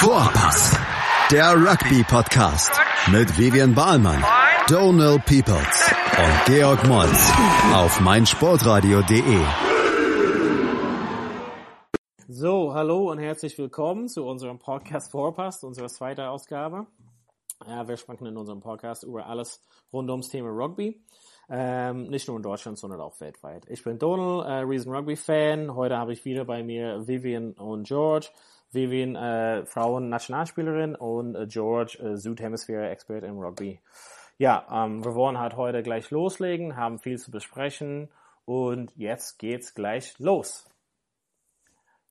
Vorpass, der Rugby-Podcast mit Vivian Bahlmann, Donal Peoples und Georg Moltz auf meinsportradio.de. So, hallo und herzlich willkommen zu unserem Podcast Vorpass, unserer zweiten Ausgabe. Ja, wir sprechen in unserem Podcast über alles rund ums Thema Rugby. Ähm, nicht nur in Deutschland, sondern auch weltweit. Ich bin Donald, äh, Reason Rugby Fan. Heute habe ich wieder bei mir Vivian und George. Vivian, äh, Frauen-Nationalspielerin und äh, George, äh, Südhemisphäre-Expert im Rugby. Ja, ähm, wir wollen halt heute gleich loslegen, haben viel zu besprechen und jetzt geht's gleich los.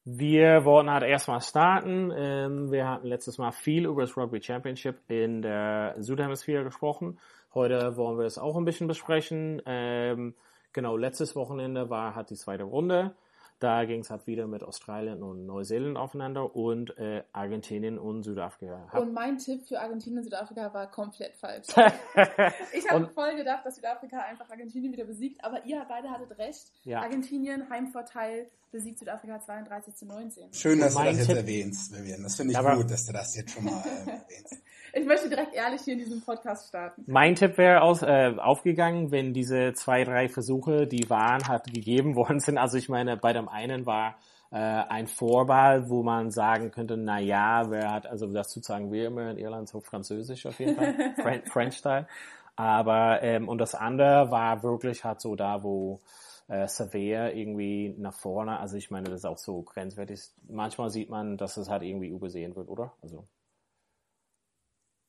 Wir wollten halt erstmal starten. Ähm, wir hatten letztes Mal viel über das Rugby Championship in der Südhemisphäre gesprochen. Heute wollen wir es auch ein bisschen besprechen. Ähm, genau, letztes Wochenende war halt die zweite Runde. Da ging es halt wieder mit Australien und Neuseeland aufeinander und äh, Argentinien und Südafrika. Und mein Tipp für Argentinien und Südafrika war komplett falsch. ich habe voll gedacht, dass Südafrika einfach Argentinien wieder besiegt, aber ihr beide hattet recht. Ja. Argentinien, Heimvorteil, besiegt Südafrika 32 zu 19. Schön, dass du das jetzt Tipp erwähnst, Vivian. Das finde ich aber gut, dass du das jetzt schon mal äh, erwähnst. Ich möchte direkt ehrlich hier in diesem Podcast starten. Mein Tipp wäre aus, äh, aufgegangen, wenn diese zwei, drei Versuche, die waren, hat gegeben worden sind. Also ich meine, bei dem einen war äh, ein Vorball, wo man sagen könnte, na ja, wer hat, also das zu sagen wir immer in Irland so französisch auf jeden Fall, French-Style. Aber, ähm, und das andere war wirklich halt so da, wo äh, Severe irgendwie nach vorne, also ich meine, das ist auch so grenzwertig. Manchmal sieht man, dass es halt irgendwie übersehen wird, oder? Also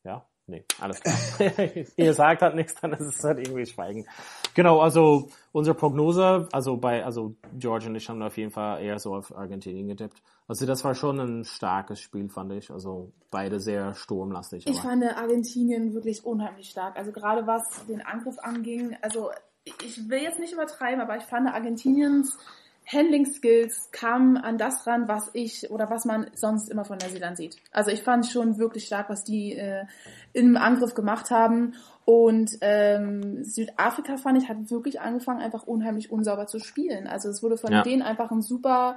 ja? Nee, alles klar. Ihr sagt halt nichts, dann ist es halt irgendwie Schweigen. Genau, also unsere Prognose, also bei, also George und ich haben auf jeden Fall eher so auf Argentinien getippt. Also das war schon ein starkes Spiel, fand ich. Also beide sehr sturmlastig. Ich fand Argentinien wirklich unheimlich stark. Also gerade was den Angriff anging, also ich will jetzt nicht übertreiben, aber ich fand Argentiniens Handling Skills kamen an das ran, was ich oder was man sonst immer von Neuseeland sieht. Also ich fand schon wirklich stark, was die äh, im Angriff gemacht haben. Und ähm, Südafrika fand ich hat wirklich angefangen, einfach unheimlich unsauber zu spielen. Also es wurde von ja. denen einfach ein super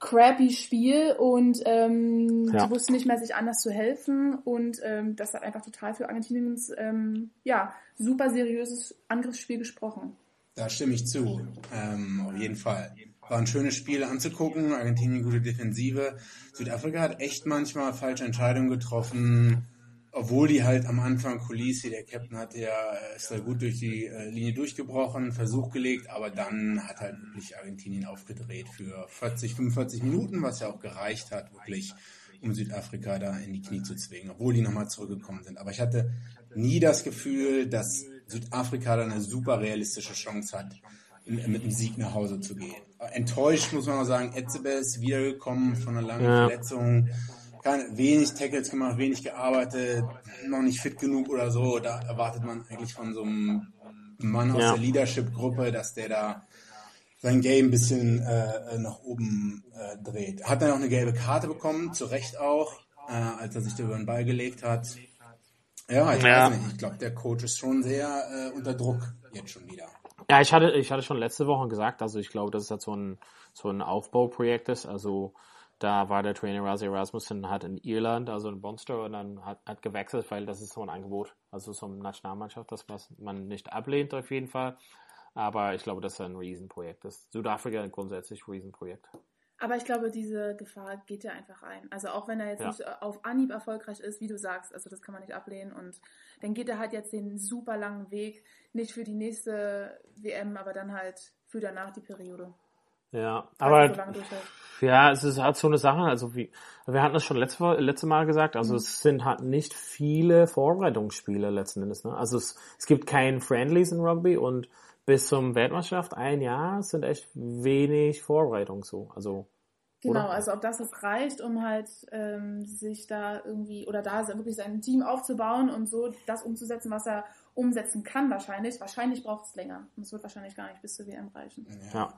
crappy Spiel und ähm, ja. die wussten nicht mehr, sich anders zu helfen. Und ähm, das hat einfach total für Argentiniens ähm, ja, super seriöses Angriffsspiel gesprochen. Da stimme ich zu, ähm, auf jeden Fall. War ein schönes Spiel anzugucken. Argentinien gute Defensive. Südafrika hat echt manchmal falsche Entscheidungen getroffen. Obwohl die halt am Anfang Kulisi, der Captain hat ja, ist da gut durch die äh, Linie durchgebrochen, Versuch gelegt, aber dann hat halt wirklich Argentinien aufgedreht für 40, 45 Minuten, was ja auch gereicht hat, wirklich, um Südafrika da in die Knie zu zwingen, obwohl die nochmal zurückgekommen sind. Aber ich hatte nie das Gefühl, dass Südafrika da eine super realistische Chance hat, mit einem Sieg nach Hause zu gehen. Enttäuscht muss man auch sagen, Etzebe ist wiedergekommen von einer langen ja. Verletzung. Keine, wenig Tackles gemacht, wenig gearbeitet, noch nicht fit genug oder so. Da erwartet man eigentlich von so einem Mann aus ja. der Leadership-Gruppe, dass der da sein Game ein bisschen äh, nach oben äh, dreht. Hat dann auch eine gelbe Karte bekommen, zu Recht auch, äh, als er sich da über den Ball gelegt hat. Ja, ich ja. weiß nicht. Ich glaube, der Coach ist schon sehr äh, unter Druck jetzt schon wieder. Ja, ich hatte, ich hatte schon letzte Woche gesagt, also ich glaube, dass es halt so ein, so ein Aufbauprojekt ist. Also da war der Trainer Razi Rasmussen hat in Irland, also in Bonster, und dann hat, hat gewechselt, weil das ist so ein Angebot, also so eine Nationalmannschaft, das was man nicht ablehnt auf jeden Fall. Aber ich glaube, das ist ein Riesenprojekt. Ist Südafrika grundsätzlich Riesenprojekt. Aber ich glaube, diese Gefahr geht ja einfach ein. Also auch wenn er jetzt ja. nicht auf Anhieb erfolgreich ist, wie du sagst, also das kann man nicht ablehnen. Und dann geht er halt jetzt den super langen Weg, nicht für die nächste WM, aber dann halt für danach die Periode. Ja, aber so ja, es ist halt so eine Sache, also wie, wir hatten es schon letzte, letzte Mal gesagt, also mhm. es sind halt nicht viele Vorbereitungsspiele letzten Endes, ne? Also es, es gibt keinen Friendlies in Rugby und bis zum Weltmeisterschaft ein Jahr sind echt wenig Vorbereitung so. Also Genau, oder? also ob das jetzt reicht, um halt ähm, sich da irgendwie oder da wirklich sein Team aufzubauen und so das umzusetzen, was er umsetzen kann wahrscheinlich. Wahrscheinlich braucht es länger. Und es wird wahrscheinlich gar nicht bis zur WM reichen. Ja. ja.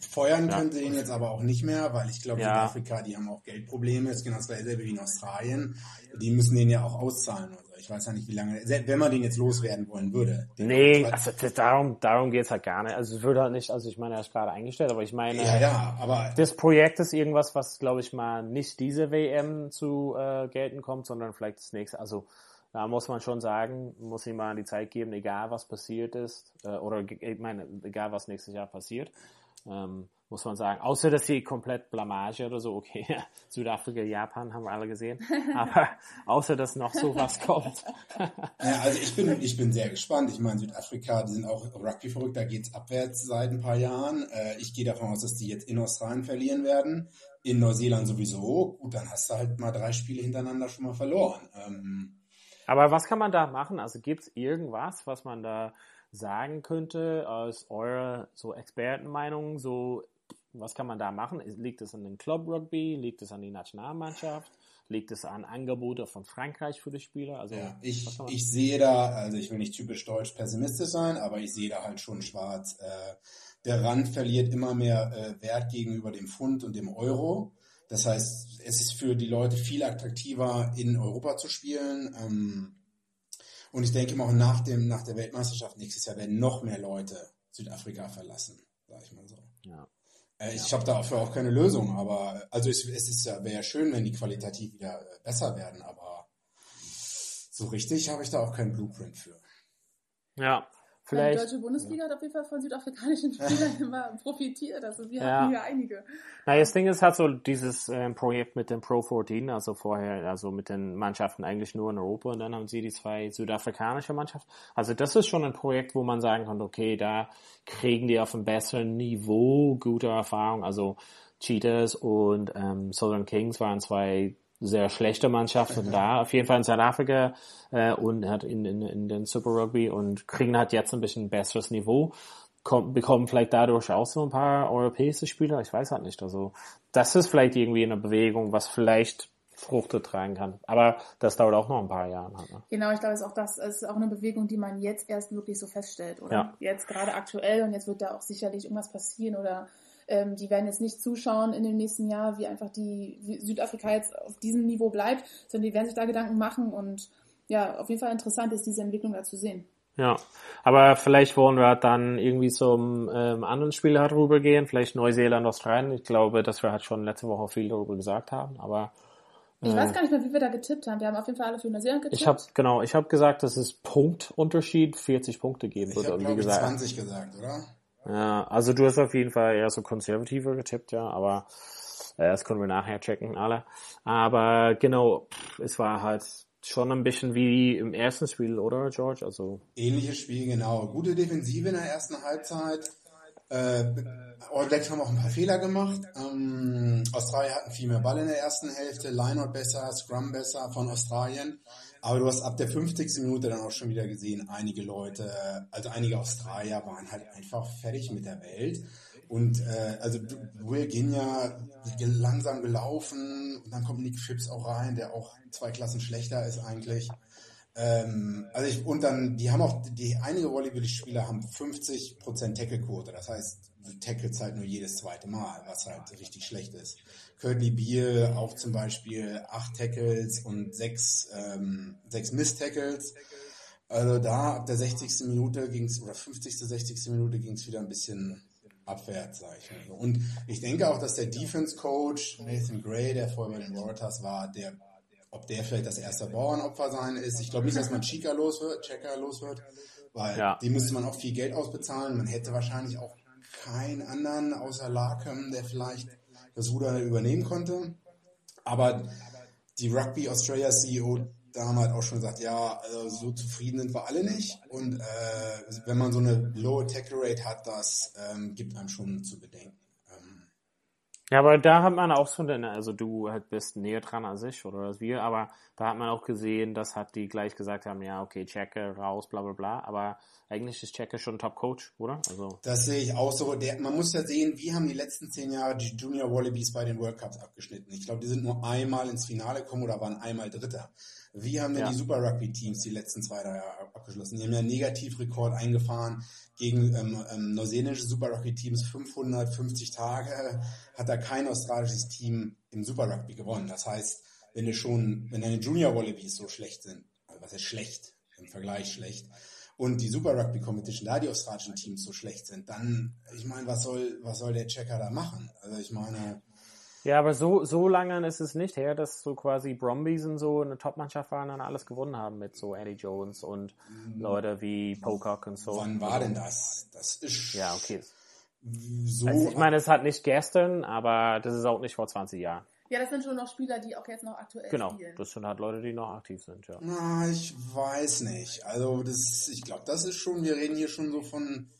Feuern ja. könnte ihn jetzt aber auch nicht mehr, weil ich glaube, ja. Südafrika, die haben auch Geldprobleme. Es ist genau dasselbe wie in Australien. Die müssen den ja auch auszahlen. Also ich weiß ja nicht, wie lange, wenn man den jetzt loswerden wollen würde. Nee, also darum, darum geht's halt gar nicht. Also es würde halt nicht, also ich meine, er ist gerade eingestellt, aber ich meine, ja, ja, aber das Projekt ist irgendwas, was, glaube ich mal, nicht diese WM zu äh, gelten kommt, sondern vielleicht das nächste. Also da muss man schon sagen, muss ihm mal die Zeit geben, egal was passiert ist, äh, oder ich meine, egal was nächstes Jahr passiert, ähm, muss man sagen. Außer, dass sie komplett Blamage oder so, okay, Südafrika, Japan haben wir alle gesehen, aber außer, dass noch so was kommt. ja, also ich bin, ich bin sehr gespannt. Ich meine, Südafrika, die sind auch Rugby verrückt, da geht's abwärts seit ein paar Jahren. Äh, ich gehe davon aus, dass die jetzt in Australien verlieren werden. In Neuseeland sowieso. Gut, dann hast du halt mal drei Spiele hintereinander schon mal verloren. Ähm, aber was kann man da machen? Also gibt es irgendwas, was man da sagen könnte aus eurer so Expertenmeinung? So, was kann man da machen? Liegt es an den Club Rugby? Liegt es an die Nationalmannschaft? Liegt es an Angebote von Frankreich für die Spieler? Also ja, ich, ich sehe da, also ich will nicht typisch deutsch pessimistisch sein, aber ich sehe da halt schon schwarz. Äh, der Rand verliert immer mehr äh, Wert gegenüber dem Pfund und dem Euro. Das heißt, es ist für die Leute viel attraktiver, in Europa zu spielen. Ähm, und ich denke mal auch nach, dem, nach der Weltmeisterschaft nächstes Jahr werden noch mehr Leute Südafrika verlassen, sag ich mal so. Ja. Äh, ich ja. habe dafür auch keine Lösung, aber also es, es ist ja, wäre ja schön, wenn die qualitativ wieder äh, besser werden, aber so richtig habe ich da auch keinen Blueprint für. Ja, Vielleicht, die deutsche Bundesliga ja. hat auf jeden Fall von südafrikanischen Spielern immer profitiert. Also wir ja. hatten hier einige. Na, das Ding ist halt so dieses ähm, Projekt mit dem Pro 14, also vorher, also mit den Mannschaften eigentlich nur in Europa und dann haben sie die zwei südafrikanische Mannschaften. Also das ist schon ein Projekt, wo man sagen kann, okay, da kriegen die auf einem besseren Niveau gute Erfahrung. Also Cheetahs und ähm, Southern Kings waren zwei sehr schlechte Mannschaften da, auf jeden Fall in Südafrika äh, und hat in, in, in den Super Rugby und kriegen halt jetzt ein bisschen besseres Niveau, kommen, bekommen vielleicht dadurch auch so ein paar europäische Spieler, ich weiß halt nicht. Also das ist vielleicht irgendwie eine Bewegung, was vielleicht Fruchte tragen kann. Aber das dauert auch noch ein paar Jahre. Ne? Genau, ich glaube, es ist auch das ist auch eine Bewegung, die man jetzt erst wirklich so feststellt, oder? Ja. Jetzt gerade aktuell und jetzt wird da auch sicherlich irgendwas passieren oder ähm, die werden jetzt nicht zuschauen in dem nächsten Jahr, wie einfach die wie Südafrika jetzt auf diesem Niveau bleibt, sondern die werden sich da Gedanken machen und ja, auf jeden Fall interessant ist diese Entwicklung da zu sehen. Ja, aber vielleicht wollen wir dann irgendwie zum ähm, anderen Spiel halt rübergehen, vielleicht Neuseeland, Australien. Ich glaube, dass wir halt schon letzte Woche viel darüber gesagt haben, aber ich weiß gar nicht mehr, wie wir da getippt haben. Wir haben auf jeden Fall alle für Neuseeland getippt. Ich habe genau, ich habe gesagt, dass es Punktunterschied 40 Punkte geben wird. Ich habe 20 gesagt, oder? Ja, also du hast auf jeden Fall eher so konservativer getippt, ja, aber äh, das können wir nachher checken, alle. Aber genau, es war halt schon ein bisschen wie im ersten Spiel, oder George? Also ähnliches Spiel, genau. Gute Defensive in der ersten Halbzeit. Äh, All Blacks haben auch ein paar Fehler gemacht. Ähm, Australien hatten viel mehr Ball in der ersten Hälfte, Lineout besser, Scrum besser von Australien. Aber du hast ab der 50. Minute dann auch schon wieder gesehen, einige Leute, also einige Australier waren halt einfach fertig mit der Welt. Und äh, also Will Ginja langsam gelaufen und dann kommt Nick Phipps auch rein, der auch zwei Klassen schlechter ist eigentlich. Ähm, also ich, und dann, die haben auch, die einige Volleyball-Spieler haben 50% Tackle-Quote, das heißt, tackles halt nur jedes zweite Mal, was halt richtig schlecht ist. Courtney Beal auch zum Beispiel acht Tackles und sechs, ähm, sechs Miss-Tackles. Also da ab der 60. Minute ging's oder 50. 60. Minute ging's wieder ein bisschen abwärts, sag ich mal. Und ich denke auch, dass der Defense-Coach Nathan Gray, der vorher bei den Waratahs war, der ob der vielleicht das erste Bauernopfer sein ist. Ich glaube nicht, dass man Chica los wird, Checker los wird, weil ja. dem müsste man auch viel Geld ausbezahlen. Man hätte wahrscheinlich auch keinen anderen außer Larkham, der vielleicht das Ruder übernehmen konnte. Aber die Rugby Australia CEO da haben halt auch schon gesagt, ja, also so zufrieden sind wir alle nicht. Und äh, wenn man so eine low Tackle Rate hat, das ähm, gibt einem schon zu bedenken. Ja, aber da hat man auch so, also du halt bist näher dran als ich oder als wir, aber da hat man auch gesehen, dass hat die gleich gesagt haben, ja, okay, Checke raus, bla bla bla, aber eigentlich ist Checke schon Top-Coach, oder? Also das sehe ich auch so. Der, man muss ja sehen, wie haben die letzten zehn Jahre die Junior Wallabies bei den World Cups abgeschnitten. Ich glaube, die sind nur einmal ins Finale gekommen oder waren einmal Dritter. Wie haben denn ja. die Super Rugby Teams die letzten zwei, drei Jahre abgeschlossen? Die haben ja einen Negativrekord eingefahren gegen ähm, ähm, neuseeländische Super Rugby Teams. 550 Tage hat da kein australisches Team im Super Rugby gewonnen. Das heißt, wenn du schon, wenn deine Junior Wallabies so schlecht sind, also was ist schlecht, im Vergleich schlecht, und die Super Rugby Competition, da die australischen Teams so schlecht sind, dann, ich meine, was soll, was soll der Checker da machen? Also ich meine, ja, aber so, so lange ist es nicht her, dass so quasi Brombies und so eine Top-Mannschaft waren und alles gewonnen haben mit so Eddie Jones und mhm. Leute wie Pocock und so. Wann war denn das? Das ist. Ja, okay. So also ich meine, es hat nicht gestern, aber das ist auch nicht vor 20 Jahren. Ja, das sind schon noch Spieler, die auch jetzt noch aktuell genau, spielen. Genau, das sind halt Leute, die noch aktiv sind, ja. Na, ich weiß nicht. Also das, ich glaube, das ist schon, wir reden hier schon so von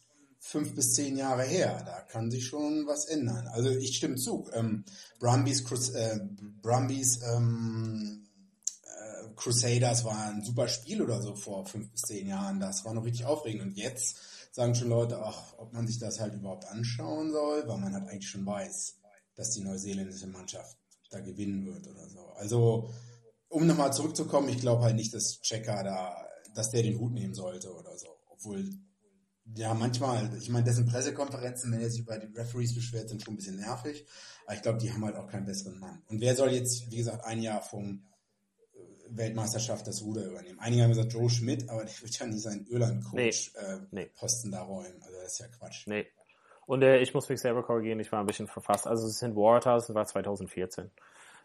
fünf bis zehn Jahre her. Da kann sich schon was ändern. Also ich stimme zu. Ähm, Brumbies, Crus äh, Brumbies ähm, äh, Crusaders war ein super Spiel oder so vor fünf bis zehn Jahren. Das war noch richtig aufregend. Und jetzt sagen schon Leute, ach, ob man sich das halt überhaupt anschauen soll, weil man halt eigentlich schon weiß, dass die neuseeländische Mannschaft da gewinnen wird oder so. Also, um nochmal zurückzukommen, ich glaube halt nicht, dass Checker da, dass der den Hut nehmen sollte oder so. Obwohl ja, manchmal. Ich meine, dessen Pressekonferenzen, wenn er sich über die Referees beschwert, sind schon ein bisschen nervig. Aber ich glaube, die haben halt auch keinen besseren Mann. Und wer soll jetzt, wie gesagt, ein Jahr vom äh, Weltmeisterschaft das Ruder übernehmen? Einige haben gesagt Joe Schmidt, aber der wird ja nicht seinen Irland-Coach-Posten nee, äh, nee. da räumen. Also das ist ja Quatsch. Nee. Und äh, ich muss mich selber korrigieren, ich war ein bisschen verfasst. Also es sind Waters, das war 2014.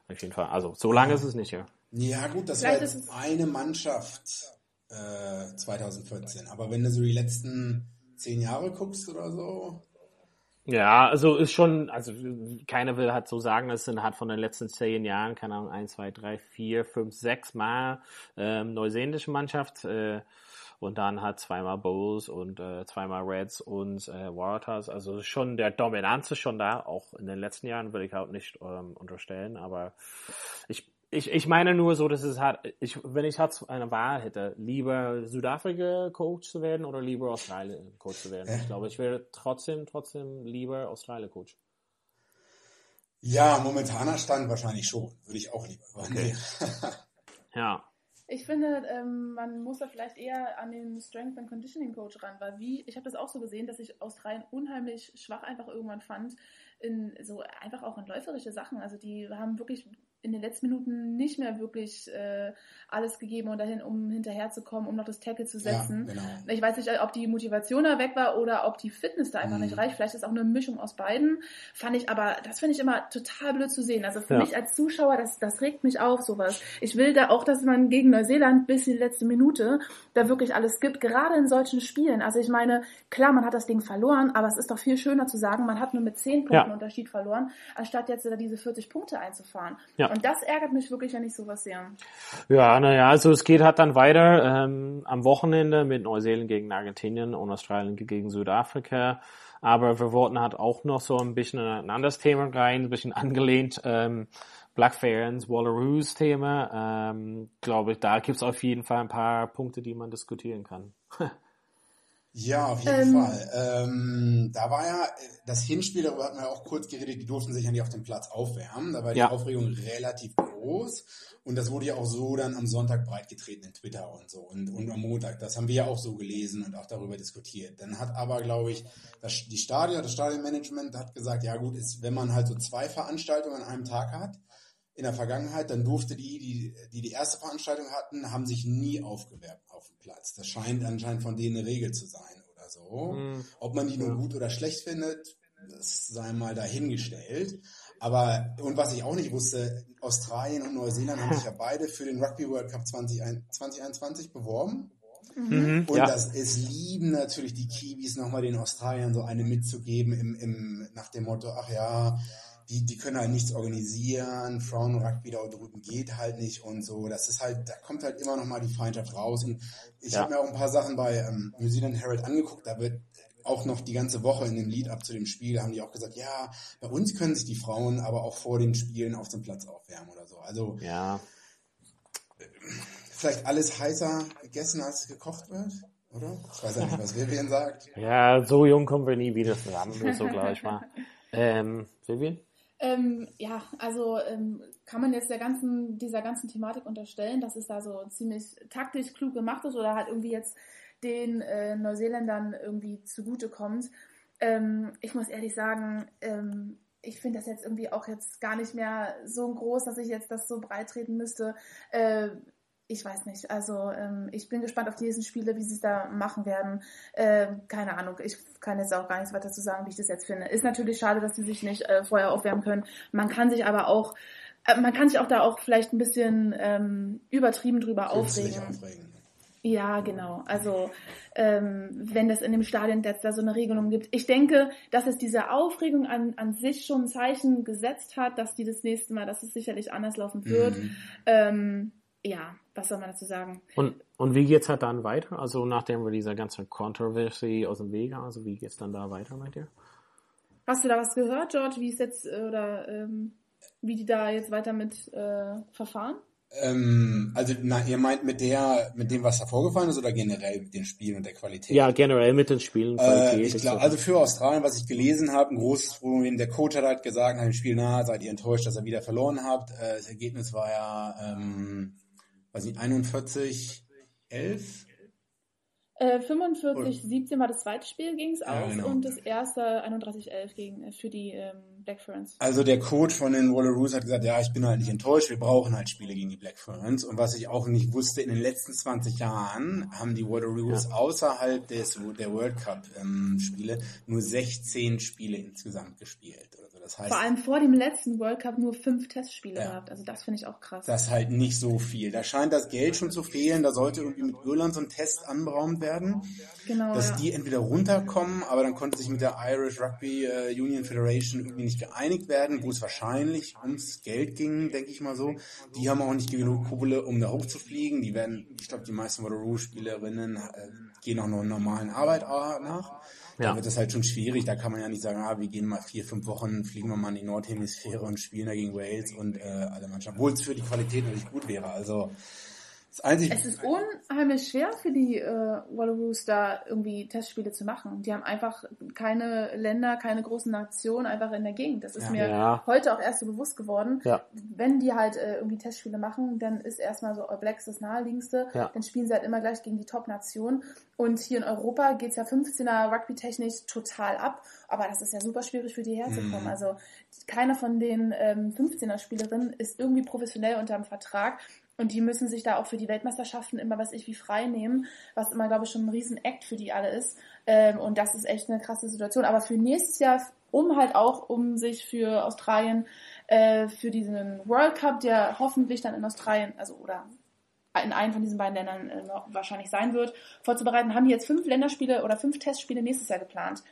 Auf jeden Fall. Also so lange ist es nicht, ja. Ja gut, das Vielleicht war jetzt eine Mannschaft äh, 2014. Aber wenn du so die letzten zehn Jahre guckst oder so. Ja, also ist schon, also keiner will halt so sagen, es sind halt von den letzten zehn Jahren, keine Ahnung, eins, zwei, drei, vier, fünf, sechs Mal ähm, neuseeländische Mannschaft äh, und dann halt zweimal Bulls und äh, zweimal Reds und äh, Waratahs. Also schon der Dominanz ist schon da, auch in den letzten Jahren würde ich auch nicht ähm, unterstellen, aber ich ich, ich meine nur so, dass es hat, ich, wenn ich halt eine Wahl hätte, lieber Südafrika Coach zu werden oder lieber Australien Coach zu werden. Ich glaube, ich wäre trotzdem, trotzdem lieber Australien Coach. Ja, momentaner Stand wahrscheinlich schon. Würde ich auch lieber. Okay. ja. Ich finde, ähm, man muss da vielleicht eher an den Strength and Conditioning Coach ran, weil wie, ich habe das auch so gesehen, dass ich Australien unheimlich schwach einfach irgendwann fand, in so einfach auch in läuferische Sachen. Also die haben wirklich in den letzten Minuten nicht mehr wirklich äh, alles gegeben und dahin, um hinterherzukommen, um noch das Tackle zu setzen. Ja, genau. Ich weiß nicht, ob die Motivation da weg war oder ob die Fitness da einfach mhm. nicht reicht. Vielleicht ist auch eine Mischung aus beiden. Fand ich aber, das finde ich immer total blöd zu sehen. Also für ja. mich als Zuschauer, das, das regt mich auf, sowas. Ich will da auch, dass man gegen Neuseeland bis in die letzte Minute da wirklich alles gibt, gerade in solchen Spielen. Also ich meine, klar, man hat das Ding verloren, aber es ist doch viel schöner zu sagen, man hat nur mit 10 Punkten ja. Unterschied verloren, anstatt jetzt diese 40 Punkte einzufahren. Ja. Und das ärgert mich wirklich, wenn ich sowas sehe. Ja, naja, also es geht halt dann weiter ähm, am Wochenende mit Neuseeland gegen Argentinien und Australien gegen Südafrika. Aber wir wollten halt auch noch so ein bisschen ein anderes Thema rein, ein bisschen angelehnt. Ähm, Black Ferns, Wallaroos Thema. Ähm, Glaube ich, da gibt's auf jeden Fall ein paar Punkte, die man diskutieren kann. Ja, auf jeden ähm, Fall. Ähm, da war ja das Hinspiel, darüber hatten wir auch kurz geredet, die durften sich ja nicht auf dem Platz aufwärmen. Da war die ja. Aufregung relativ groß. Und das wurde ja auch so dann am Sonntag breitgetreten in Twitter und so und, und am Montag. Das haben wir ja auch so gelesen und auch darüber diskutiert. Dann hat aber, glaube ich, das, die Stadion, das Stadionmanagement hat gesagt, ja gut, ist, wenn man halt so zwei Veranstaltungen an einem Tag hat, in der Vergangenheit, dann durfte die, die, die die erste Veranstaltung hatten, haben sich nie aufgewerbt auf dem Platz. Das scheint anscheinend von denen eine Regel zu sein oder so. Mhm. Ob man die nur gut oder schlecht findet, das sei mal dahingestellt. Aber, und was ich auch nicht wusste, Australien und Neuseeland haben sich ja beide für den Rugby World Cup 2021 beworben. Mhm, und ja. das, es lieben natürlich die Kiwis nochmal den Australiern so eine mitzugeben im, im, nach dem Motto, ach ja, die, die können halt nichts organisieren, Frauen-Rugby da drüben geht halt nicht und so. Das ist halt, da kommt halt immer noch mal die Feindschaft raus. Und ich ja. habe mir auch ein paar Sachen bei ähm, New Zealand Herald angeguckt, da wird auch noch die ganze Woche in dem Lead-Up zu dem Spiel haben die auch gesagt, ja, bei uns können sich die Frauen aber auch vor den Spielen auf dem Platz aufwärmen oder so. Also ja. vielleicht alles heißer gegessen, als es gekocht wird, oder? Ich weiß ja nicht, was Vivian sagt. Ja, so jung kommen wir nie wieder zusammen, so gleich mal. Ähm, Vivian? Ähm, ja, also ähm, kann man jetzt der ganzen, dieser ganzen Thematik unterstellen, dass es da so ziemlich taktisch klug gemacht ist oder halt irgendwie jetzt den äh, Neuseeländern irgendwie zugutekommt. Ähm, ich muss ehrlich sagen, ähm, ich finde das jetzt irgendwie auch jetzt gar nicht mehr so groß, dass ich jetzt das so breit treten müsste. Äh, ich weiß nicht. Also ähm, ich bin gespannt auf die nächsten Spiele, wie sie es da machen werden. Äh, keine Ahnung. Ich kann jetzt auch gar nichts weiter zu sagen, wie ich das jetzt finde. Ist natürlich schade, dass sie sich nicht äh, vorher aufwärmen können. Man kann sich aber auch, äh, man kann sich auch da auch vielleicht ein bisschen ähm, übertrieben drüber aufregen. aufregen. Ja, genau. Also ähm, wenn es in dem Stadion jetzt da so eine Regelung gibt. Ich denke, dass es diese Aufregung an, an sich schon ein Zeichen gesetzt hat, dass die das nächste Mal, dass es sicherlich anders laufen wird. Mhm. Ähm, ja, was soll man dazu sagen? Und, und wie geht's halt dann weiter? Also nachdem wir diese ganze Controversy aus dem Weg haben, also wie geht's dann da weiter mit dir? Hast du da was gehört, George, wie es jetzt äh, oder ähm, wie die da jetzt weiter mit äh, verfahren? Ähm, also, na, ihr meint mit der, mit dem, was da vorgefallen ist, oder generell mit den Spielen und der Qualität? Ja, generell mit den Spielen. Qualität, äh, ich glaube, also für Australien, was ich gelesen habe, ein großes Problem. Der Coach hat halt gesagt nach dem Spiel, na, seid ihr enttäuscht, dass ihr wieder verloren habt. Äh, das Ergebnis war ja, ähm, weiß nicht, 41, 11? Äh, 45, 17 war das zweite Spiel, ging es ja, aus genau. und das erste 31, 11 gegen, äh, für die ähm, Black Ferns. Also der Coach von den Wallaroos hat gesagt, ja, ich bin halt nicht enttäuscht, wir brauchen halt Spiele gegen die Black Ferns. Und was ich auch nicht wusste, in den letzten 20 Jahren haben die Wallaroos ja. außerhalb des, der World Cup ähm, Spiele nur 16 Spiele insgesamt gespielt. Das heißt, Vor allem vor dem letzten World Cup nur fünf Testspiele ja. gehabt. Also das finde ich auch krass. Das ist halt nicht so viel. Da scheint das Geld schon zu fehlen. Da sollte irgendwie mit Irland so ein Test anberaumt werden. Genau. Dass ja. die entweder runterkommen, aber dann konnte sich mit der Irish Rugby äh, Union Federation irgendwie nicht geeinigt werden, wo es wahrscheinlich ums Geld ging, denke ich mal so. Die haben auch nicht genug Kohle, um da hochzufliegen. Die werden, ich glaube, die meisten Waterloo-Spielerinnen äh, gehen auch noch einer normalen Arbeit nach. Da wird es halt schon schwierig. Da kann man ja nicht sagen, ah, wir gehen mal vier, fünf Wochen, fliegen wir mal in die Nordhemisphäre und spielen da gegen Wales und äh, alle Mannschaften. Obwohl es für die Qualität natürlich gut wäre. Also das Einzige, es ist unheimlich schwer für die äh, Wallaroos da irgendwie Testspiele zu machen. Die haben einfach keine Länder, keine großen Nationen einfach in der Gegend. Das ist ja, mir ja. heute auch erst so bewusst geworden. Ja. Wenn die halt äh, irgendwie Testspiele machen, dann ist erstmal so All Blacks das naheliegendste. Dann spielen sie halt immer gleich gegen die Top-Nation. Und hier in Europa geht's ja 15er Rugby-technisch total ab. Aber das ist ja super schwierig für die herzukommen. Mhm. Also keiner von den ähm, 15er-Spielerinnen ist irgendwie professionell unter dem Vertrag. Und die müssen sich da auch für die Weltmeisterschaften immer was ich wie frei nehmen, was immer, glaube ich, schon ein Riesen-Act für die alle ist. Ähm, und das ist echt eine krasse Situation. Aber für nächstes Jahr, um halt auch, um sich für Australien, äh, für diesen World Cup, der hoffentlich dann in Australien, also oder in einem von diesen beiden Ländern äh, wahrscheinlich sein wird, vorzubereiten, haben die jetzt fünf Länderspiele oder fünf Testspiele nächstes Jahr geplant.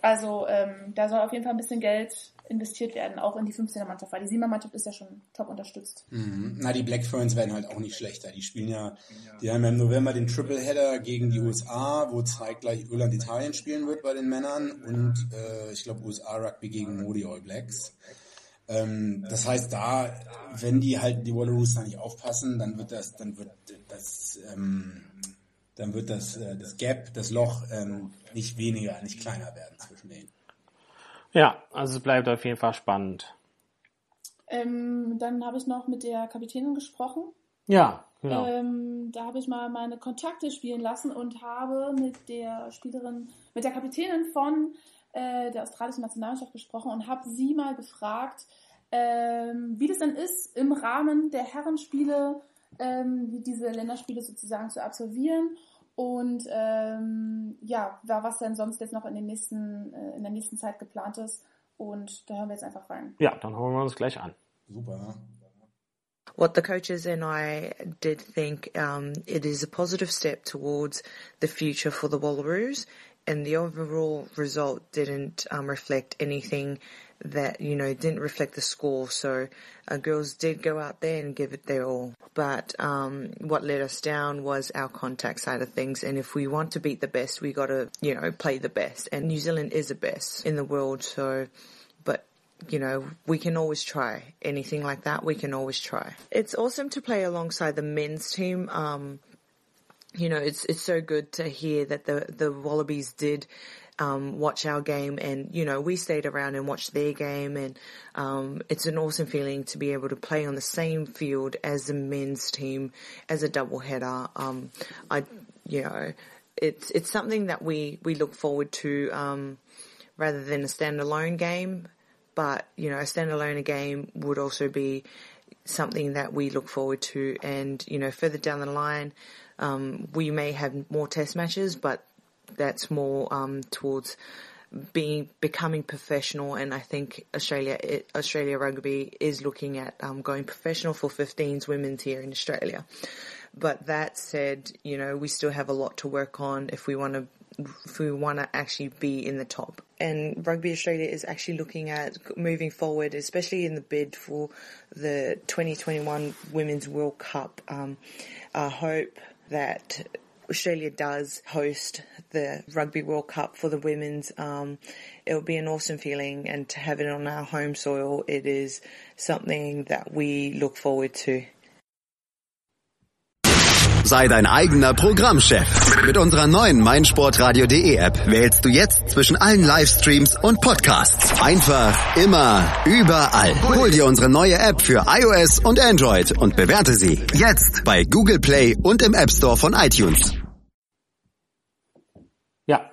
Also ähm, da soll auf jeden Fall ein bisschen Geld investiert werden, auch in die 15er-Mannschaft, weil die 7er-Mannschaft ist ja schon top unterstützt. Mhm. Na, die Black Ferns werden halt auch nicht schlechter. Die spielen ja, die haben ja im November den Triple-Header gegen die USA, wo zeitgleich Irland-Italien spielen wird bei den Männern und äh, ich glaube USA-Rugby gegen Modi All Blacks. Ähm, das heißt, da, wenn die halt die Wallaroos da nicht aufpassen, dann wird das, dann wird das, ähm, dann wird das, äh, das Gap, das Loch ähm, nicht weniger, nicht kleiner werden zwischen denen. Ja, also es bleibt auf jeden Fall spannend. Ähm, dann habe ich noch mit der Kapitänin gesprochen. Ja, genau. Ähm, da habe ich mal meine Kontakte spielen lassen und habe mit der Spielerin, mit der Kapitänin von äh, der australischen Nationalmannschaft gesprochen und habe sie mal gefragt, ähm, wie das dann ist, im Rahmen der Herrenspiele ähm, diese Länderspiele sozusagen zu absolvieren und ähm, ja, was denn sonst jetzt noch in, den nächsten, äh, in der nächsten Zeit geplant ist. Und da hören wir jetzt einfach rein. Ja, dann hören wir uns gleich an. Super. What the coaches and I did think um, it is a positive step towards the future for the Wallaroos, and the overall result didn't um, reflect anything that, you know, didn't reflect the score. So uh, girls did go out there and give it their all. But um, what let us down was our contact side of things. And if we want to beat the best, we got to, you know, play the best. And New Zealand is the best in the world. So, but you know, we can always try anything like that. We can always try. It's awesome to play alongside the men's team. Um, you know, it's it's so good to hear that the the Wallabies did um, watch our game, and you know, we stayed around and watched their game, and um, it's an awesome feeling to be able to play on the same field as the men's team as a double header. Um, I, you know, it's it's something that we we look forward to um, rather than a standalone game, but you know, a standalone game would also be something that we look forward to, and you know, further down the line. Um, we may have more test matches, but that's more um, towards being becoming professional. And I think Australia it, Australia Rugby is looking at um, going professional for 15s women's here in Australia. But that said, you know, we still have a lot to work on if we want to if we want to actually be in the top. And Rugby Australia is actually looking at moving forward, especially in the bid for the 2021 Women's World Cup. Um, I hope that Australia does host the Rugby World Cup for the women's. Um, it'll be an awesome feeling, and to have it on our home soil, it is something that we look forward to. Sei dein eigener Programmchef. Mit unserer neuen meinsportradio.de App wählst du jetzt zwischen allen Livestreams und Podcasts. Einfach, immer, überall. Hol dir unsere neue App für iOS und Android und bewerte sie jetzt bei Google Play und im App Store von iTunes. Ja,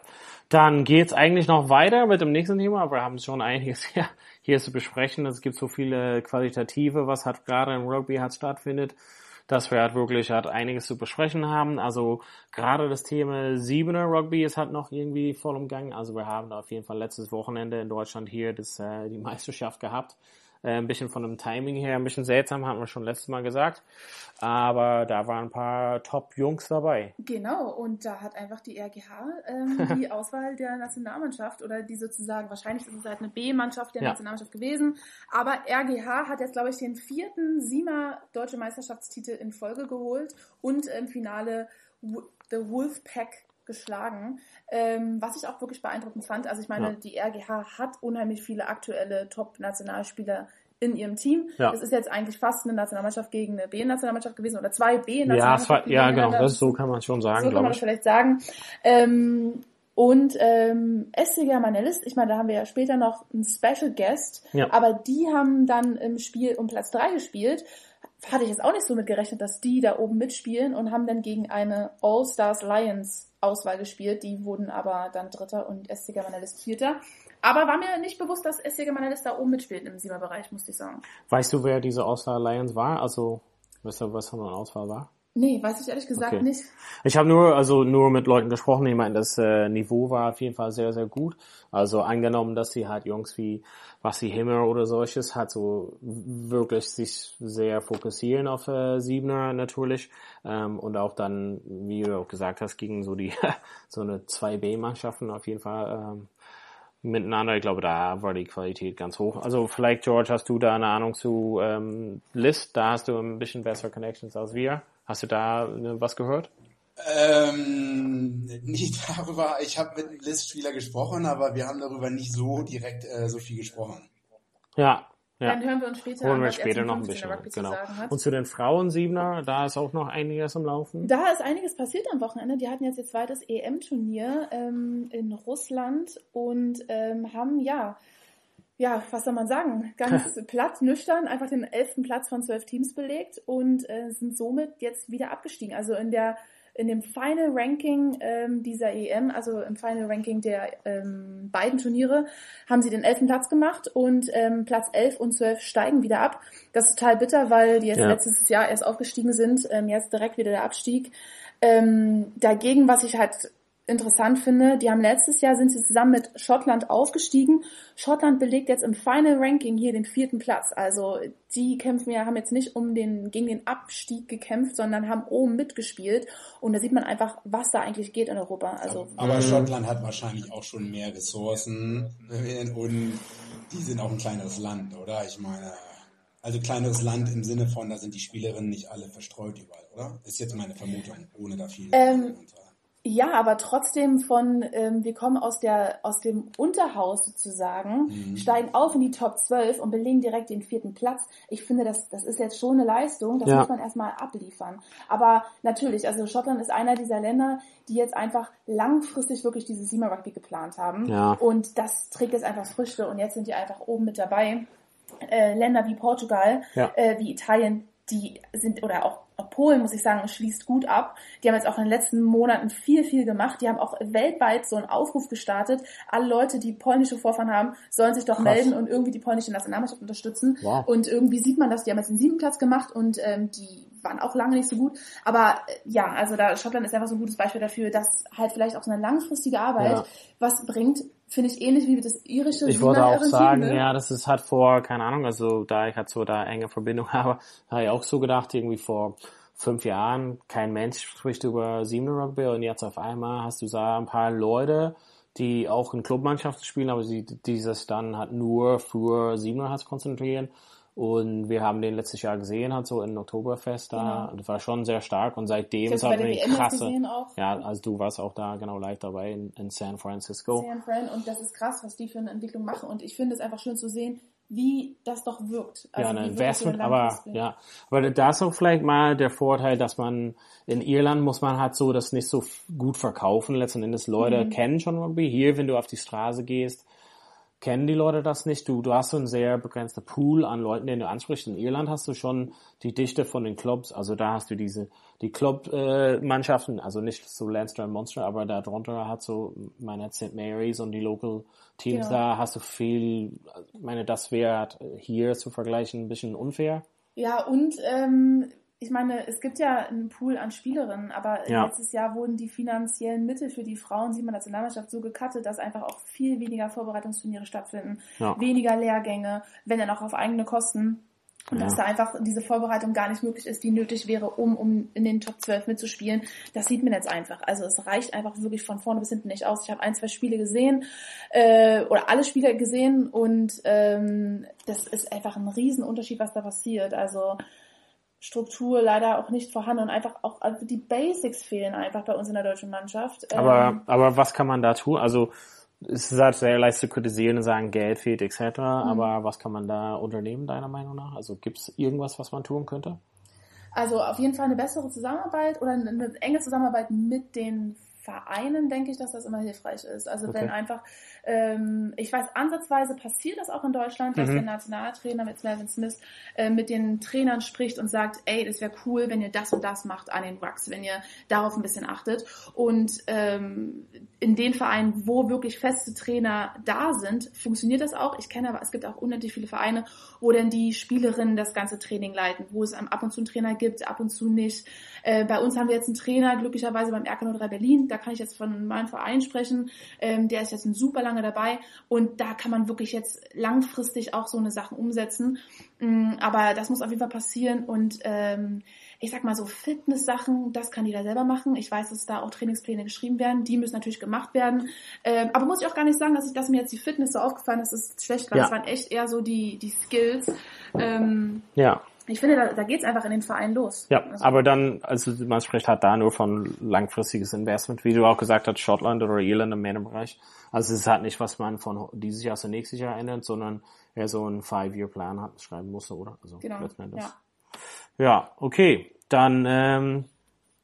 dann geht's eigentlich noch weiter mit dem nächsten Thema, wir haben schon einiges hier, hier zu besprechen. Es gibt so viele qualitative, was hat gerade im Rugby hat stattfindet dass wir halt wirklich halt einiges zu besprechen haben. Also gerade das Thema Siebener Rugby ist halt noch irgendwie voll im Gang. Also wir haben da auf jeden Fall letztes Wochenende in Deutschland hier das, äh, die Meisterschaft gehabt. Äh, ein bisschen von dem Timing her ein bisschen seltsam, haben wir schon letztes Mal gesagt. Aber da waren ein paar Top-Jungs dabei. Genau, und da hat einfach die RGH ähm, die Auswahl der Nationalmannschaft oder die sozusagen, wahrscheinlich ist es halt eine B-Mannschaft der ja. Nationalmannschaft gewesen. Aber RGH hat jetzt, glaube ich, den vierten SIMA Deutsche Meisterschaftstitel in Folge geholt und im Finale The Wolfpack geschlagen, ähm, was ich auch wirklich beeindruckend fand. Also ich meine, ja. die RGH hat unheimlich viele aktuelle Top-Nationalspieler in ihrem Team. Ja. Das ist jetzt eigentlich fast eine Nationalmannschaft gegen eine B-Nationalmannschaft gewesen oder zwei B-Nationalmannschaften. Ja, ja genau, das so kann man schon sagen, so kann man ich. vielleicht sagen. Ähm, und ähm, Essiger Manelist, ich meine, da haben wir ja später noch einen Special Guest, ja. aber die haben dann im Spiel um Platz drei gespielt. Hatte ich jetzt auch nicht so mit gerechnet, dass die da oben mitspielen und haben dann gegen eine All-Stars Lions Auswahl gespielt. Die wurden aber dann Dritter und Estiger Manalist Vierter. Aber war mir nicht bewusst, dass Estiger Manalist da oben mitspielt im Siegerbereich, musste ich sagen. Weißt du, wer diese Auswahl Lions war? Also, weißt du, was von der Auswahl war? Nee, weiß ich ehrlich gesagt okay. nicht. Ich habe nur, also nur mit Leuten gesprochen, die meinten, das äh, Niveau war auf jeden Fall sehr, sehr gut. Also angenommen, dass sie halt Jungs wie Basti Himmer oder solches hat so wirklich sich sehr fokussieren auf äh, Siebener natürlich. Ähm, und auch dann, wie du auch gesagt hast, gegen so die so eine 2B-Mannschaften auf jeden Fall ähm, miteinander. Ich glaube, da war die Qualität ganz hoch. Also vielleicht, George, hast du da eine Ahnung zu ähm, List? Da hast du ein bisschen bessere Connections als wir. Hast du da ne, was gehört? Ähm, nicht darüber. Ich habe mit einem List-Spieler gesprochen, aber wir haben darüber nicht so direkt äh, so viel gesprochen. Ja, ja. Dann hören wir uns später Holen wir später noch ein bisschen. Genau. Zu Und zu den Frauen Siebener, da ist auch noch einiges im Laufen. Da ist einiges passiert am Wochenende. Die hatten jetzt ihr zweites EM-Turnier ähm, in Russland und ähm, haben ja ja, was soll man sagen, ganz platt, nüchtern, einfach den elften Platz von zwölf Teams belegt und äh, sind somit jetzt wieder abgestiegen. Also in der in dem Final Ranking ähm, dieser EM, also im Final Ranking der ähm, beiden Turniere, haben sie den elften Platz gemacht und ähm, Platz elf und zwölf steigen wieder ab. Das ist total bitter, weil die jetzt ja. letztes Jahr erst aufgestiegen sind, ähm, jetzt direkt wieder der Abstieg. Ähm, dagegen, was ich halt interessant finde, die haben letztes Jahr sind sie zusammen mit Schottland aufgestiegen. Schottland belegt jetzt im Final Ranking hier den vierten Platz. Also die kämpfen ja, haben jetzt nicht um den, gegen den Abstieg gekämpft, sondern haben oben mitgespielt. Und da sieht man einfach, was da eigentlich geht in Europa. Also, aber Schottland hat wahrscheinlich auch schon mehr Ressourcen und die sind auch ein kleineres Land, oder? Ich meine, also kleineres Land im Sinne von, da sind die Spielerinnen nicht alle verstreut überall, oder? Ist jetzt meine Vermutung, ohne da viel ähm, ja, aber trotzdem von, ähm, wir kommen aus der aus dem Unterhaus sozusagen, mhm. steigen auf in die Top 12 und belegen direkt den vierten Platz. Ich finde, das, das ist jetzt schon eine Leistung, das ja. muss man erstmal abliefern. Aber natürlich, also Schottland ist einer dieser Länder, die jetzt einfach langfristig wirklich dieses Sima Rugby geplant haben. Ja. Und das trägt jetzt einfach Früchte und jetzt sind die einfach oben mit dabei. Äh, Länder wie Portugal, ja. äh, wie Italien, die sind, oder auch Polen, muss ich sagen, schließt gut ab. Die haben jetzt auch in den letzten Monaten viel, viel gemacht. Die haben auch weltweit so einen Aufruf gestartet. Alle Leute, die polnische Vorfahren haben, sollen sich doch Krass. melden und irgendwie die polnische Nationalmannschaft unterstützen. Wow. Und irgendwie sieht man das. Die haben jetzt den siebten Platz gemacht und ähm, die waren auch lange nicht so gut. Aber äh, ja, also da Schottland ist einfach so ein gutes Beispiel dafür, dass halt vielleicht auch so eine langfristige Arbeit ja. was bringt. Finde ich ähnlich wie das irische. Ich wollte auch sagen, ne? ja, das ist halt vor, keine Ahnung, also da ich halt so da enge Verbindung habe, habe ich auch so gedacht, irgendwie vor fünf Jahren, kein Mensch spricht über Siebener Rugby und jetzt auf einmal hast du da ein paar Leute, die auch in Clubmannschaften spielen, aber sie dieses dann halt nur für Siebener hat konzentrieren und wir haben den letztes Jahr gesehen, halt so in Oktoberfest da. Genau. Das war schon sehr stark und seitdem ist halt eine krasse. Ja, also du warst auch da genau live dabei in, in San Francisco. San Fran und das ist krass, was die für eine Entwicklung machen und ich finde es einfach schön zu sehen, wie das doch wirkt. Also ja, ein Investment, aber ja, aber da ist auch vielleicht mal der Vorteil, dass man in Irland muss man halt so das nicht so gut verkaufen. Letzten Endes Leute mhm. kennen schon Rugby. Hier, wenn du auf die Straße gehst, kennen die Leute das nicht. Du, du hast so einen sehr begrenzten Pool an Leuten, den du ansprichst. In Irland hast du schon die Dichte von den Clubs. Also da hast du diese, die Club-Mannschaften, äh, also nicht so Leinster und Monster, aber da drunter hat so, meine St. Mary's und die Local Teams genau. da hast du viel, ich meine, das wäre hier zu vergleichen ein bisschen unfair. Ja, und ähm, ich meine, es gibt ja einen Pool an Spielerinnen, aber ja. letztes Jahr wurden die finanziellen Mittel für die Frauen Siebener Nationalmannschaft so gekattet, dass einfach auch viel weniger Vorbereitungsturniere stattfinden, ja. weniger Lehrgänge, wenn dann auch auf eigene Kosten. Und ja. dass da einfach diese Vorbereitung gar nicht möglich ist, die nötig wäre, um, um in den Top 12 mitzuspielen. Das sieht man jetzt einfach. Also es reicht einfach wirklich von vorne bis hinten nicht aus. Ich habe ein, zwei Spiele gesehen äh, oder alle Spiele gesehen und ähm, das ist einfach ein Riesenunterschied, was da passiert. Also Struktur leider auch nicht vorhanden und einfach auch also die Basics fehlen einfach bei uns in der deutschen Mannschaft. Aber, ähm, aber was kann man da tun? Also es ist halt sehr leicht zu kritisieren und sagen, Geld fehlt etc. Mhm. Aber was kann man da unternehmen, deiner Meinung nach? Also gibt es irgendwas, was man tun könnte? Also auf jeden Fall eine bessere Zusammenarbeit oder eine enge Zusammenarbeit mit den Vereinen denke ich, dass das immer hilfreich ist. Also okay. wenn einfach, ähm, ich weiß, ansatzweise passiert das auch in Deutschland, dass mhm. der Nationaltrainer mit Melvin Smith äh, mit den Trainern spricht und sagt, ey, das wäre cool, wenn ihr das und das macht an den Rucks, wenn ihr darauf ein bisschen achtet. Und ähm, in den Vereinen, wo wirklich feste Trainer da sind, funktioniert das auch. Ich kenne aber, es gibt auch unendlich viele Vereine, wo denn die Spielerinnen das ganze Training leiten, wo es ab und zu einen Trainer gibt, ab und zu nicht. Äh, bei uns haben wir jetzt einen Trainer, glücklicherweise beim RK03 Berlin, da kann ich jetzt von meinem Verein sprechen, ähm, der ist jetzt super lange dabei und da kann man wirklich jetzt langfristig auch so eine Sache umsetzen. Ähm, aber das muss auf jeden Fall passieren und ähm, ich sag mal so Fitness-Sachen, das kann jeder selber machen. Ich weiß, dass da auch Trainingspläne geschrieben werden, die müssen natürlich gemacht werden. Ähm, aber muss ich auch gar nicht sagen, dass, ich, dass mir jetzt die Fitness so aufgefallen ist, es schlecht war. Ja. Das waren echt eher so die, die Skills. Ähm, ja ich finde, da, da geht es einfach in den Verein los. Ja, also, aber dann, also man spricht halt da nur von langfristiges Investment, wie du auch gesagt hast, Schottland oder Irland im Männerbereich. Also es ist halt nicht, was man von dieses Jahr zu nächstes Jahr ändert, sondern eher so einen Five-Year-Plan hat, schreiben musste, oder? Also genau, ja. ja, okay. Dann ähm,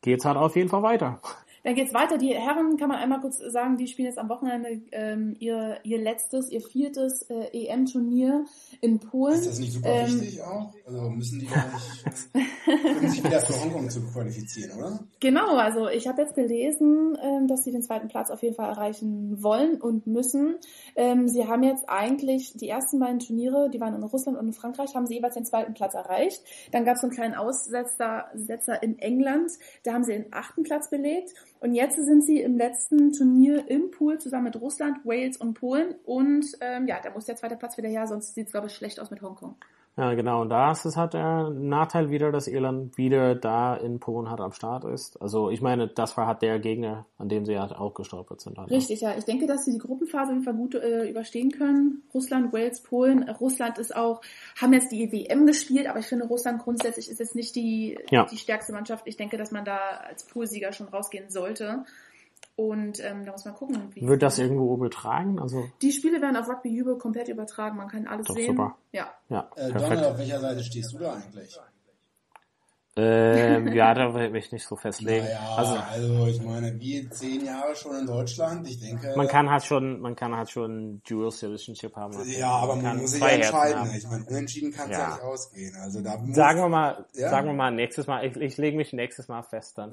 geht's halt auf jeden Fall weiter. Dann geht's weiter. Die Herren, kann man einmal kurz sagen, die spielen jetzt am Wochenende ähm, ihr, ihr letztes, ihr viertes äh, EM-Turnier in Polen. Ist das nicht super ähm, wichtig auch? Also müssen die gar nicht, können sich wieder für Hongkong zu qualifizieren, oder? Genau, also ich habe jetzt gelesen, ähm, dass sie den zweiten Platz auf jeden Fall erreichen wollen und müssen. Ähm, sie haben jetzt eigentlich die ersten beiden Turniere, die waren in Russland und in Frankreich, haben sie jeweils den zweiten Platz erreicht. Dann gab es einen kleinen Aussetzer Setzer in England, da haben sie den achten Platz belegt. Und jetzt sind sie im letzten Turnier im Pool zusammen mit Russland, Wales und Polen. Und ähm, ja, da muss der zweite Platz wieder her, sonst sieht es, glaube ich, schlecht aus mit Hongkong. Ja, genau. Und da ist es halt der Nachteil wieder, dass Irland wieder da in Polen halt am Start ist. Also ich meine, das war halt der Gegner, an dem sie halt auch gestolpert sind. Halt. Richtig, ja. Ich denke, dass sie die Gruppenphase Fall gut äh, überstehen können. Russland, Wales, Polen. Russland ist auch, haben jetzt die WM gespielt, aber ich finde, Russland grundsätzlich ist jetzt nicht die, Ja. die stärkste Mannschaft. Ich denke, dass man da als Poolsieger schon rausgehen sollte. Und ähm, da muss man gucken, wie Wird das irgendwo übertragen? Also, die Spiele werden auf Rugby Euro komplett übertragen. Man kann alles Doch, sehen. super. Ja. ja, Äh, Donald, auf welcher Seite stehst du da eigentlich? Ähm, ja, da will ich nicht so festlegen. Naja, Also, also, ich meine, wir zehn Jahre schon in Deutschland. Ich denke. man kann halt schon, man kann halt schon Dual Citizenship haben. Ja, aber man kann muss sich ja entscheiden. Ich meine, unentschieden kann es ja. Ja. nicht ausgehen. Also da muss, Sagen wir mal, Ja. sagen wir mal nächstes Mal, ich, ich lege mich nächstes Mal fest dann.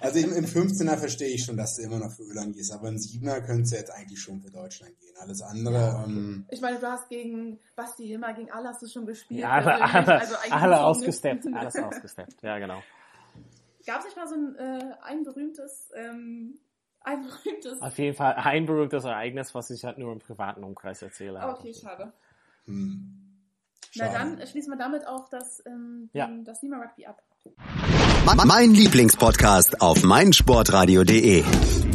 Also im, im 15er verstehe ich schon, dass du immer noch für Irland gehst, aber im 7er könntest du jetzt eigentlich schon für Deutschland gehen. Alles andere, ähm, Ich meine, du hast gegen Basti Himmer, gegen alle hast du schon gespielt. Ja, alle, persönlich. alle, Also alle ausgesteppt, alles ausgesteppt. Ja, genau. Gab es nicht mal so ein, äh, ein berühmtes, ähm, ein berühmtes. Auf jeden Fall ein berühmtes Ereignis, was ich halt nur im privaten Umkreis erzähle. Oh, okay, schade. hm. Na dann schließen wir damit auch das, ähm, Ja. das Nima Rugby ab. Mein Lieblingspodcast auf meinsportradio.de.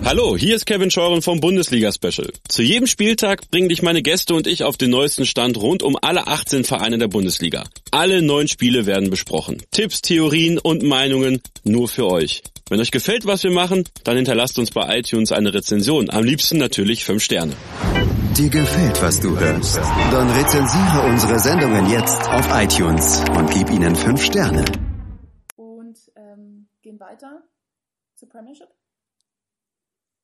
Hallo, hier ist Kevin Scheuren vom Bundesliga-Special. Zu jedem Spieltag bringen dich meine Gäste und ich auf den neuesten Stand rund um alle 18 Vereine der Bundesliga. Alle neun Spiele werden besprochen. Tipps, Theorien und Meinungen nur für euch. Wenn euch gefällt, was wir machen, dann hinterlasst uns bei iTunes eine Rezension. Am liebsten natürlich 5 Sterne. Dir gefällt, was du hörst? Dann rezensiere unsere Sendungen jetzt auf iTunes und gib ihnen fünf Sterne. Weiter zur Premiership.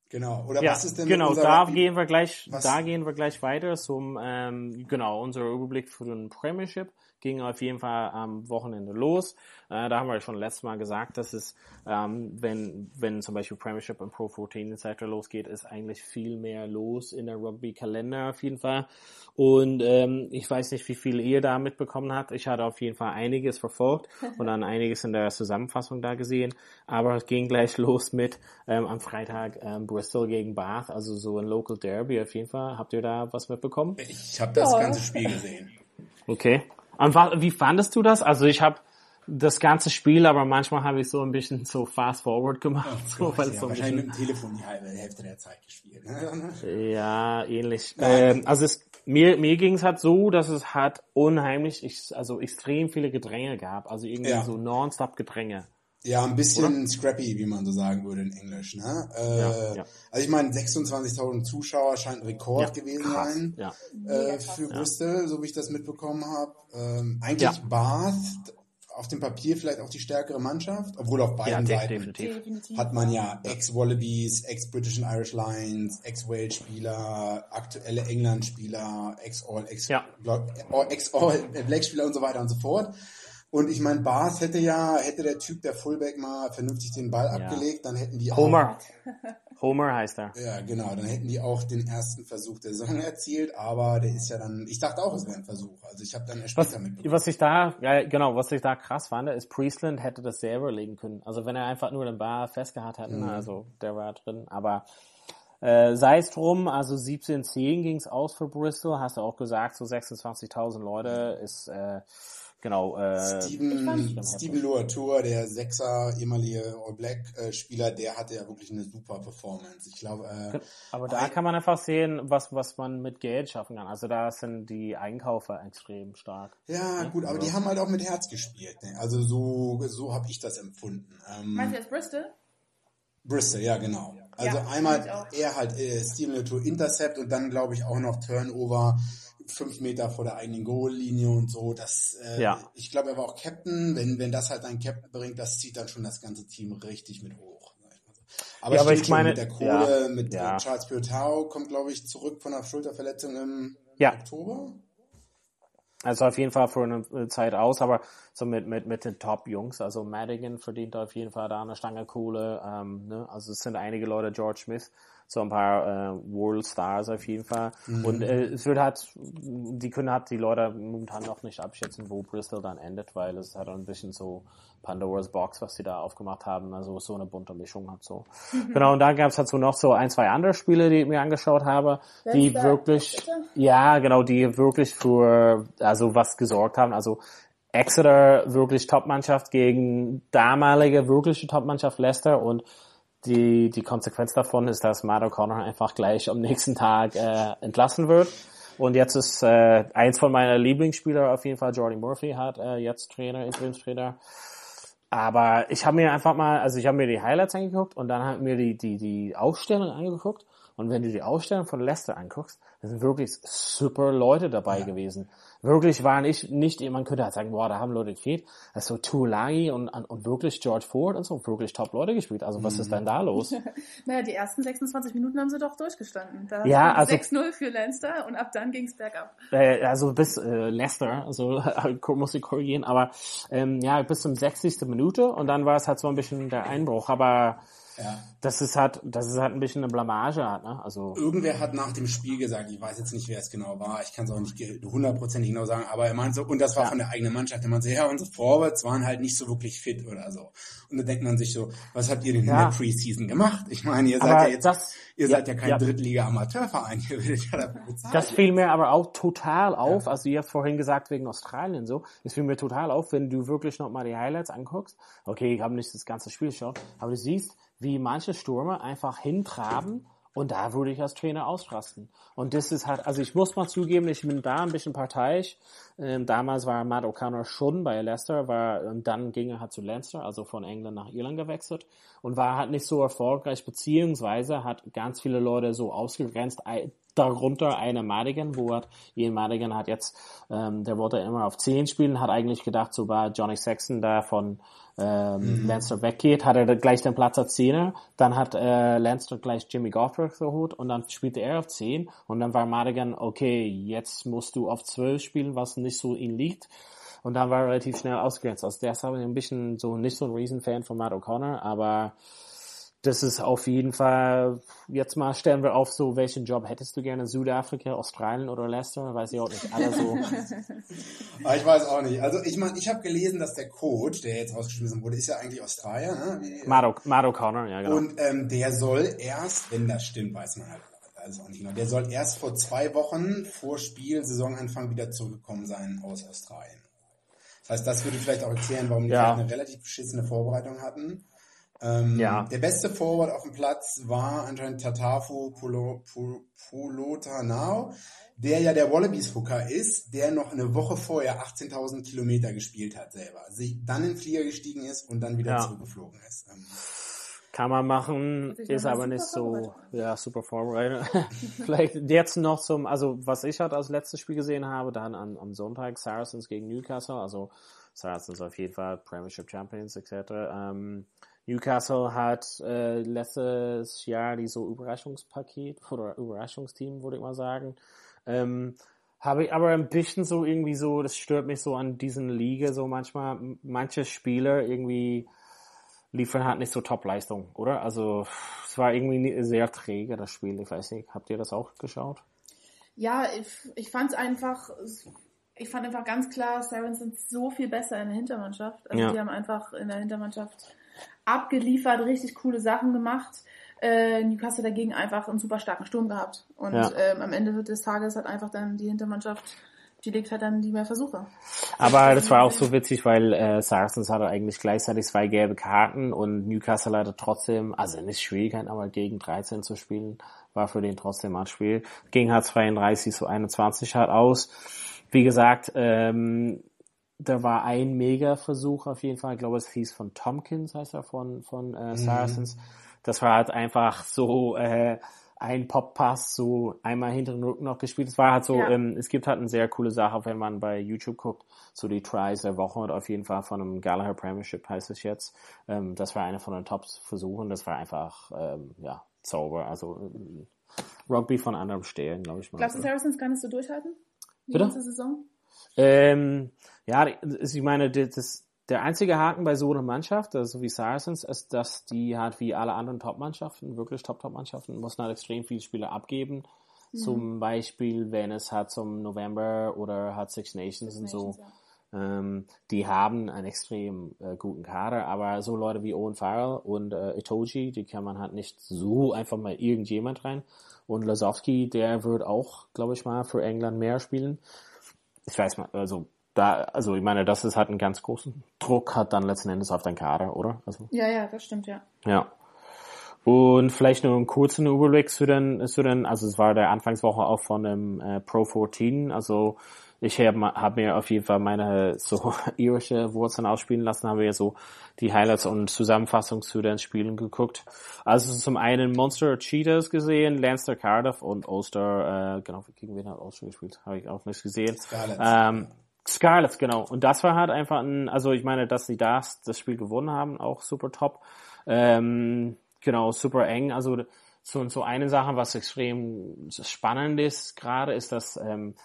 Genau. Oder Ja, was ist denn genau, da gehen wir gleich, Was- da gehen wir gleich weiter zum, ähm, genau, unser Überblick für den Premiership ging auf jeden Fall am Wochenende los. Äh, da haben wir schon letztes Mal gesagt, dass es, ähm, wenn, wenn zum Beispiel Premiership und Pro 14 etc. losgeht, ist eigentlich viel mehr los in der Rugby-Kalender auf jeden Fall. Und ähm, ich weiß nicht, wie viel ihr da mitbekommen habt. Ich hatte auf jeden Fall einiges verfolgt und dann einiges in der Zusammenfassung da gesehen. Aber es ging gleich los mit ähm, am Freitag ähm, Bristol gegen Bath, also so ein Local Derby auf jeden Fall. Habt ihr da was mitbekommen? Ich habe das Ja. ganze Spiel gesehen. Okay. Und wie fandest du das? Also ich habe das ganze Spiel, aber manchmal habe ich so ein bisschen so fast forward gemacht, so, weil ja, so ein wahrscheinlich mit dem Telefon die halbe Hälfte der Zeit gespielt. Ja, ähnlich. Ähm, also es, mir, mir ging es halt so, dass es halt unheimlich, ich, also extrem viele Gedränge gab. Also irgendwie Ja. so nonstop Gedränge. Ja, ein bisschen scrappy, wie man so sagen würde in Englisch. Ne? Äh, Ja, ja. Also ich meine, 26.000 Zuschauer scheint ein Rekord gewesen krass. sein Ja. äh, für Bristol, so wie ich das mitbekommen habe. Ähm, eigentlich Ja. Bath auf dem Papier vielleicht auch die stärkere Mannschaft, obwohl auf Ja, beiden de Seiten definitiv. Hat man ja Ex-Wallabies, Ex-British and Irish Lions, Ex-Wales-Spieler, aktuelle England-Spieler, Ex-All, Ja. Ex-All-Black-Spieler und so weiter und so fort. Und ich meine, Bart hätte ja, hätte der Typ, der Fullback mal vernünftig den Ball abgelegt, dann hätten die Homer. Homer heißt er. auch, ja genau, dann hätten die auch den ersten Versuch der Saison erzielt, aber der ist ja dann, ich dachte auch, es wäre ein Versuch. Also ich habe dann erst Was, später mitbekommen. was ich da, ja, genau, was ich da krass fand, ist, Priestland hätte das selber legen können. Also wenn er einfach nur den Bar festgehalten hätte, Mhm. also der war drin. Aber äh, sei es drum, also 17-10 ging es aus für Bristol, hast du auch gesagt, so 26.000 Leute ist, äh, genau, äh, Steven, Steven Loator, der Sechser, ehemalige All Black äh, Spieler, der hatte ja wirklich eine super Performance. Ich glaube, äh, aber da kann man einfach sehen, was, was man mit Geld schaffen kann. Also da sind die Einkaufer extrem stark. ja gut, aber die haben halt auch mit Herz gespielt. Ne? Also so, so habe ich das empfunden. Ähm, Meinst du jetzt Bristol? Bristol, ja genau. Also Ja, einmal er halt äh, Steven Loator Intercept und dann glaube ich auch noch Turnover fünf Meter vor der eigenen Goallinie und so. Das, äh, Ja. ich glaube, er war auch Captain. Wenn, wenn das halt ein Captain bringt, das zieht dann schon das ganze Team richtig mit hoch. Aber, Ja, aber ich meine- mit der Kohle, ja, mit ja. äh, Charles Piotau kommt, glaube ich, zurück von einer Schulterverletzung im Ja. Oktober. Also auf jeden Fall für eine Zeit aus, aber so mit, mit, mit den Top-Jungs. Also Madigan verdient auf jeden Fall da eine Stange Kohle. Ähm, ne? Also es sind einige Leute, George Smith, so ein paar äh, World Stars auf jeden Fall. Mhm. Und äh, es wird halt, die können halt die Leute momentan noch nicht abschätzen, wo Bristol dann endet, weil es hat ein bisschen so Pandora's Box, was sie da aufgemacht haben, also so eine bunte Mischung hat so. Genau, und dann gab es halt so noch so ein, zwei andere Spiele, die ich mir angeschaut habe, die Letzter- wirklich, ja, genau, die wirklich für, also was gesorgt haben, also Exeter wirklich Topmannschaft gegen damalige wirkliche Topmannschaft Leicester und die, die Konsequenz davon ist, dass Matt O'Connor einfach gleich am nächsten Tag äh, entlassen wird. Und jetzt ist äh, eins von meiner Lieblingsspieler auf jeden Fall, Jordy Murphy, hat äh, jetzt Trainer, Interimstrainer. Aber ich habe mir einfach mal, also ich habe mir die Highlights angeguckt und dann habe mir die, die, die Aufstellung angeguckt. Und wenn du die Aufstellung von Leicester anguckst, da sind wirklich super Leute dabei gewesen. Wirklich waren ich nicht, man könnte halt sagen, boah, da haben Leute gefehlt. Also Tulagi und, und wirklich George Ford und so, wirklich top Leute gespielt. Also was ist denn da los? Naja, die ersten 26 Minuten haben sie doch durchgestanden. Da Ja, also- 6-0 für Leinster und ab dann ging's bergab. äh, also bis äh, Leicester, also muss ich korrigieren, aber ähm, ja, bis zum 60. Minute und dann war es halt so ein bisschen der Einbruch, aber Ja. das ist halt, das ist halt ein bisschen eine Blamage halt, ne? Also Irgendwer hat nach dem Spiel gesagt, ich weiß jetzt nicht, wer es genau war, ich kann es auch nicht hundertprozentig genau sagen, aber er meinte so, und das war Ja. von der eigenen Mannschaft, er meinte so, ja, unsere Forwards waren halt nicht so wirklich fit oder so. Und dann denkt man sich so, was habt ihr denn Ja. in der Preseason gemacht? Ich meine, ihr Aber seid ja jetzt, das- ihr ja, seid ja kein ja. Drittliga-Amateurverein, ihr werdet ja dafür bezahlt. Das fiel mir aber auch total auf, also ihr habt vorhin gesagt wegen Australien so, es fiel mir total auf, wenn du wirklich nochmal die Highlights anguckst, okay, ich habe nicht das ganze Spiel geschaut, aber du siehst, wie manche Stürmer einfach hintraben und da würde ich als Trainer ausrasten. Und das ist halt, also ich muss mal zugeben, ich bin da ein bisschen parteiisch. Ähm, damals war Matt O'Connor schon bei Leicester, war, und dann ging er halt zu Leinster, also von England nach Irland gewechselt und war halt nicht so erfolgreich, beziehungsweise hat ganz viele Leute so ausgegrenzt, darunter eine Madigan, wo hat, Ian Madigan hat jetzt, ähm, der wollte immer auf 10 spielen, hat eigentlich gedacht, so bei Johnny Sexton da von ähm, Leinster weggeht, hat er gleich den Platz als Zehner, dann hat äh, Leinster gleich Jimmy Goffberg geholt und dann spielte er auf 10 und dann war Madigan, okay, jetzt musst du auf 12 spielen, was nicht so ihm liegt. Und dann war er relativ schnell ausgegrenzt. Also der ist aber ein bisschen so nicht so ein Riesenfan von Matt O'Connor, aber das ist auf jeden Fall, jetzt mal stellen wir auf, so welchen Job hättest du gerne? Südafrika, Australien oder Leicester? Weiß ich auch nicht. Alle so. Aber ich weiß auch nicht. Also ich meine, ich habe gelesen, dass der Coach, der jetzt rausgeschmissen wurde, ist ja eigentlich Australier, ne? Matt O'Connor, ja genau. Und ähm, der soll erst, wenn das stimmt, weiß man halt also auch nicht genau, der soll erst vor zwei Wochen vor Spiel, Saisonanfang wieder zurückgekommen sein aus Australien. Das heißt, das würde vielleicht auch erklären, warum die Ja. eine relativ beschissene Vorbereitung hatten. Ähm, Ja. Der beste Forward auf dem Platz war anscheinend Tatafu Polo- Pu- Pulotanao, der ja der Wallabies-Hooker ist, der noch eine Woche vorher 18.000 Kilometer gespielt hat selber. Sie dann in den Flieger gestiegen ist und dann wieder Ja. zurückgeflogen ist. Ähm, Kann man machen, sich ist aber nicht so, ja, super vorbereitet. Vielleicht jetzt noch zum, also was ich halt als letztes Spiel gesehen habe, dann am, am Sonntag Saracens gegen Newcastle, also Saracens auf jeden Fall Premiership Champions etc. Ähm, Newcastle hat äh, letztes Jahr die so Überraschungspaket oder Überraschungsteam, würde ich mal sagen. Ähm, habe ich aber ein bisschen so irgendwie so, das stört mich so an diesen Liga so manchmal, manche Spieler irgendwie liefern halt nicht so Top-Leistung, oder? Also es war irgendwie sehr träge, das Spiel. Ich weiß nicht, habt ihr das auch geschaut? Ja, ich, ich fand es einfach, ich fand einfach ganz klar, Sarens sind so viel besser in der Hintermannschaft. Also Ja. die haben einfach in der Hintermannschaft abgeliefert, richtig coole Sachen gemacht. Äh, Newcastle dagegen einfach einen super starken Sturm gehabt. Und Ja. ähm, am Ende des Tages hat einfach dann die Hintermannschaft, die legt halt dann die mehr Versuche. Aber das war auch so witzig, weil äh, Saracens hatte eigentlich gleichzeitig zwei gelbe Karten und Newcastle hatte trotzdem, also nicht Schwierigkeiten, aber gegen 13 zu spielen, war für den trotzdem ein Spiel. Ging halt 32 zu 21 halt aus. Wie gesagt, ähm, da war ein Mega-Versuch auf jeden Fall. Ich glaube, es hieß von Tompkins, heißt er, von, von äh, Saracens. Das war halt einfach so äh, ein Pop-Pass, so einmal hinter den Rücken noch gespielt. Es war halt so, Ja. ähm, es gibt halt eine sehr coole Sache, wenn man bei YouTube guckt, so die Tries der Woche und auf jeden Fall von einem Gallagher Premiership heißt es jetzt. Ähm, das war einer von den Top-Versuchen. Das war einfach, ähm, ja, Zauber. Also ähm, Rugby von anderem Stellen, glaube ich mal. Glaubst du, Saracens kann es so durchhalten? Die Bitte? ganze Saison? Ähm, ja, ich meine, das, der einzige Haken bei so einer Mannschaft, also wie Saracens, ist, dass die halt wie alle anderen Top-Mannschaften, wirklich Top-Top-Mannschaften, muss halt extrem viele Spieler abgeben. Mhm. Zum Beispiel, wenn es halt zum November oder hat Six Nations Six und so. Nations, ja. Ähm, die haben einen extrem äh, guten Kader, aber so Leute wie Owen Farrell und äh, Itoji, die kann man halt nicht so einfach mal irgendjemand rein. Und Lasowski, der wird auch, glaube ich mal, für England mehr spielen. Ich weiß mal, also da, also ich meine, das ist halt einen ganz großen Druck hat dann letzten Endes auf dein Kader, oder? Also, ja, ja, das stimmt, ja. Ja. Und vielleicht nur einen kurzen Überblick zu den, zu den, also es war der Anfangswoche auch von dem äh, Pro 14, also ich habe hab mir auf jeden Fall meine so irische Wurzeln ausspielen lassen, habe ja so die Highlights und Zusammenfassung zu den Spielen geguckt. Also zum einen Monster Cheetahs gesehen, Lancer Cardiff und Ulster, äh, genau, gegen wen hat Ulster gespielt? Habe ich auch nicht gesehen. Scarlett. Ähm, Scarlett, genau. Und das war halt einfach ein, also ich meine, dass sie das, das Spiel gewonnen haben, auch super top. Ähm, genau, super eng. Also so, so eine Sache, was extrem spannend ist gerade, ist, dass ähm,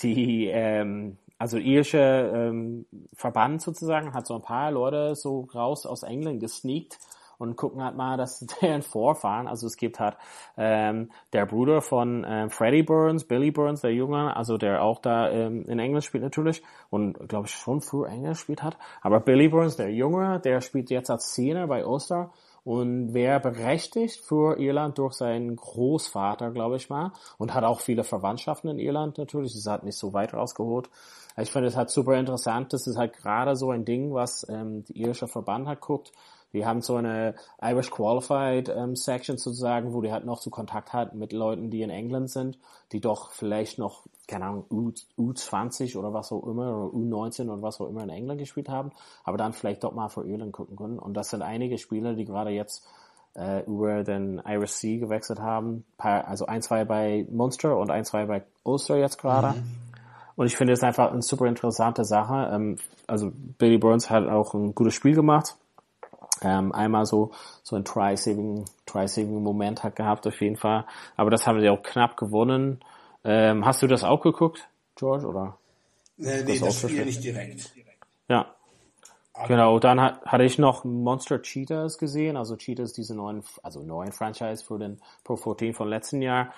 die, ähm, also irische ähm, Verband sozusagen hat so ein paar Leute so raus aus England gesneakt und gucken halt mal, dass deren Vorfahren, also es gibt halt ähm, der Bruder von ähm, Freddie Burns, Billy Burns, der Junge, also der auch da ähm, in Englisch spielt natürlich und glaube ich schon früher Englisch spielt hat, aber Billy Burns, der Junge, der spielt jetzt als Senior bei Ulster und wäre berechtigt für Irland durch seinen Großvater, glaube ich mal, und hat auch viele Verwandtschaften in Irland natürlich, ist halt nicht so weit rausgeholt. Ich finde es halt super interessant, das ist halt gerade so ein Ding, was ähm, die irische Verband hat guckt, die haben so eine Irish Qualified ähm, Section sozusagen, wo die halt noch so Kontakt hat mit Leuten, die in England sind, die doch vielleicht noch, keine Ahnung, U, U20 oder was auch immer, oder U19 oder was auch immer in England gespielt haben, aber dann vielleicht doch mal für Irland gucken können. Und das sind einige Spieler, die gerade jetzt äh, über den Irish Sea gewechselt haben. Also ein, zwei bei Munster und ein, zwei bei Ulster jetzt gerade. Mhm. Und ich finde es einfach eine super interessante Sache. Ähm, also Billy Burns hat auch ein gutes Spiel gemacht ähm, einmal so so ein Try-Saving Try-Saving Moment hat gehabt auf jeden Fall. Aber das haben sie auch knapp gewonnen. Ähm, hast du das auch geguckt, George, oder? Nee, nee das, das Spiel nicht direkt. Ja. Aber genau, dann hat, hatte ich noch Monster Cheetahs gesehen, also Cheetahs, diese neuen, also neuen Franchise für den Pro 14 von letzten Jahr,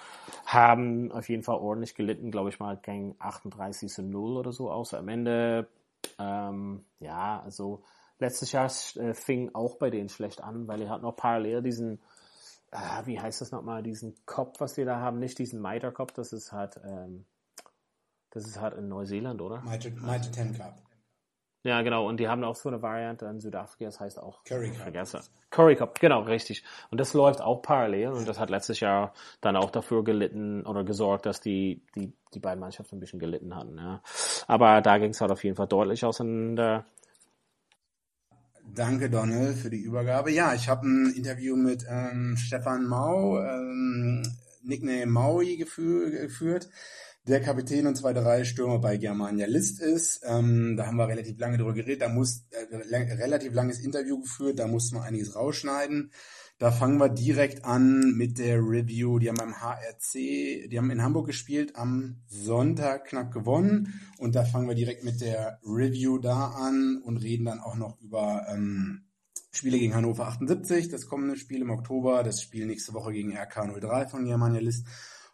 haben auf jeden Fall ordentlich gelitten, glaube ich mal, gegen 38 zu 0 oder so aus. Am Ende, ähm, ja, also letztes Jahr äh, fing auch bei denen schlecht an, weil er hat noch parallel diesen, äh, wie heißt das nochmal, diesen Kopf, was wir da haben, nicht diesen Mitre-Kopf, das ist halt, ähm, das ist halt in Neuseeland, oder? Mitre, Mitre 10 Cup. Ja, genau. Und die haben auch so eine Variante in Südafrika, das heißt auch Curry Cup. Vergesse. Curry Cup, genau, richtig. Und das läuft auch parallel und das hat letztes Jahr dann auch dafür gelitten oder gesorgt, dass die, die, die beiden Mannschaften ein bisschen gelitten hatten. Ja. Aber da ging es halt auf jeden Fall deutlich auseinander. Danke, Donald, für die Übergabe. Ja, ich habe ein Interview mit ähm, Stefan Mau, ähm, Nickname Maui geführt, der Kapitän und zweite Reihe Stürmer bei Germania List ist. Ähm, da haben wir relativ lange drüber geredet, da muss äh, relativ langes Interview geführt, da mussten wir einiges rausschneiden. Da fangen wir direkt an mit der Review. Die haben beim HRC, die haben in Hamburg gespielt, am Sonntag knapp gewonnen. Und da fangen wir direkt mit der Review da an und reden dann auch noch über ähm, Spiele gegen Hannover 78, das kommende Spiel im Oktober, das Spiel nächste Woche gegen RK03 von Germania List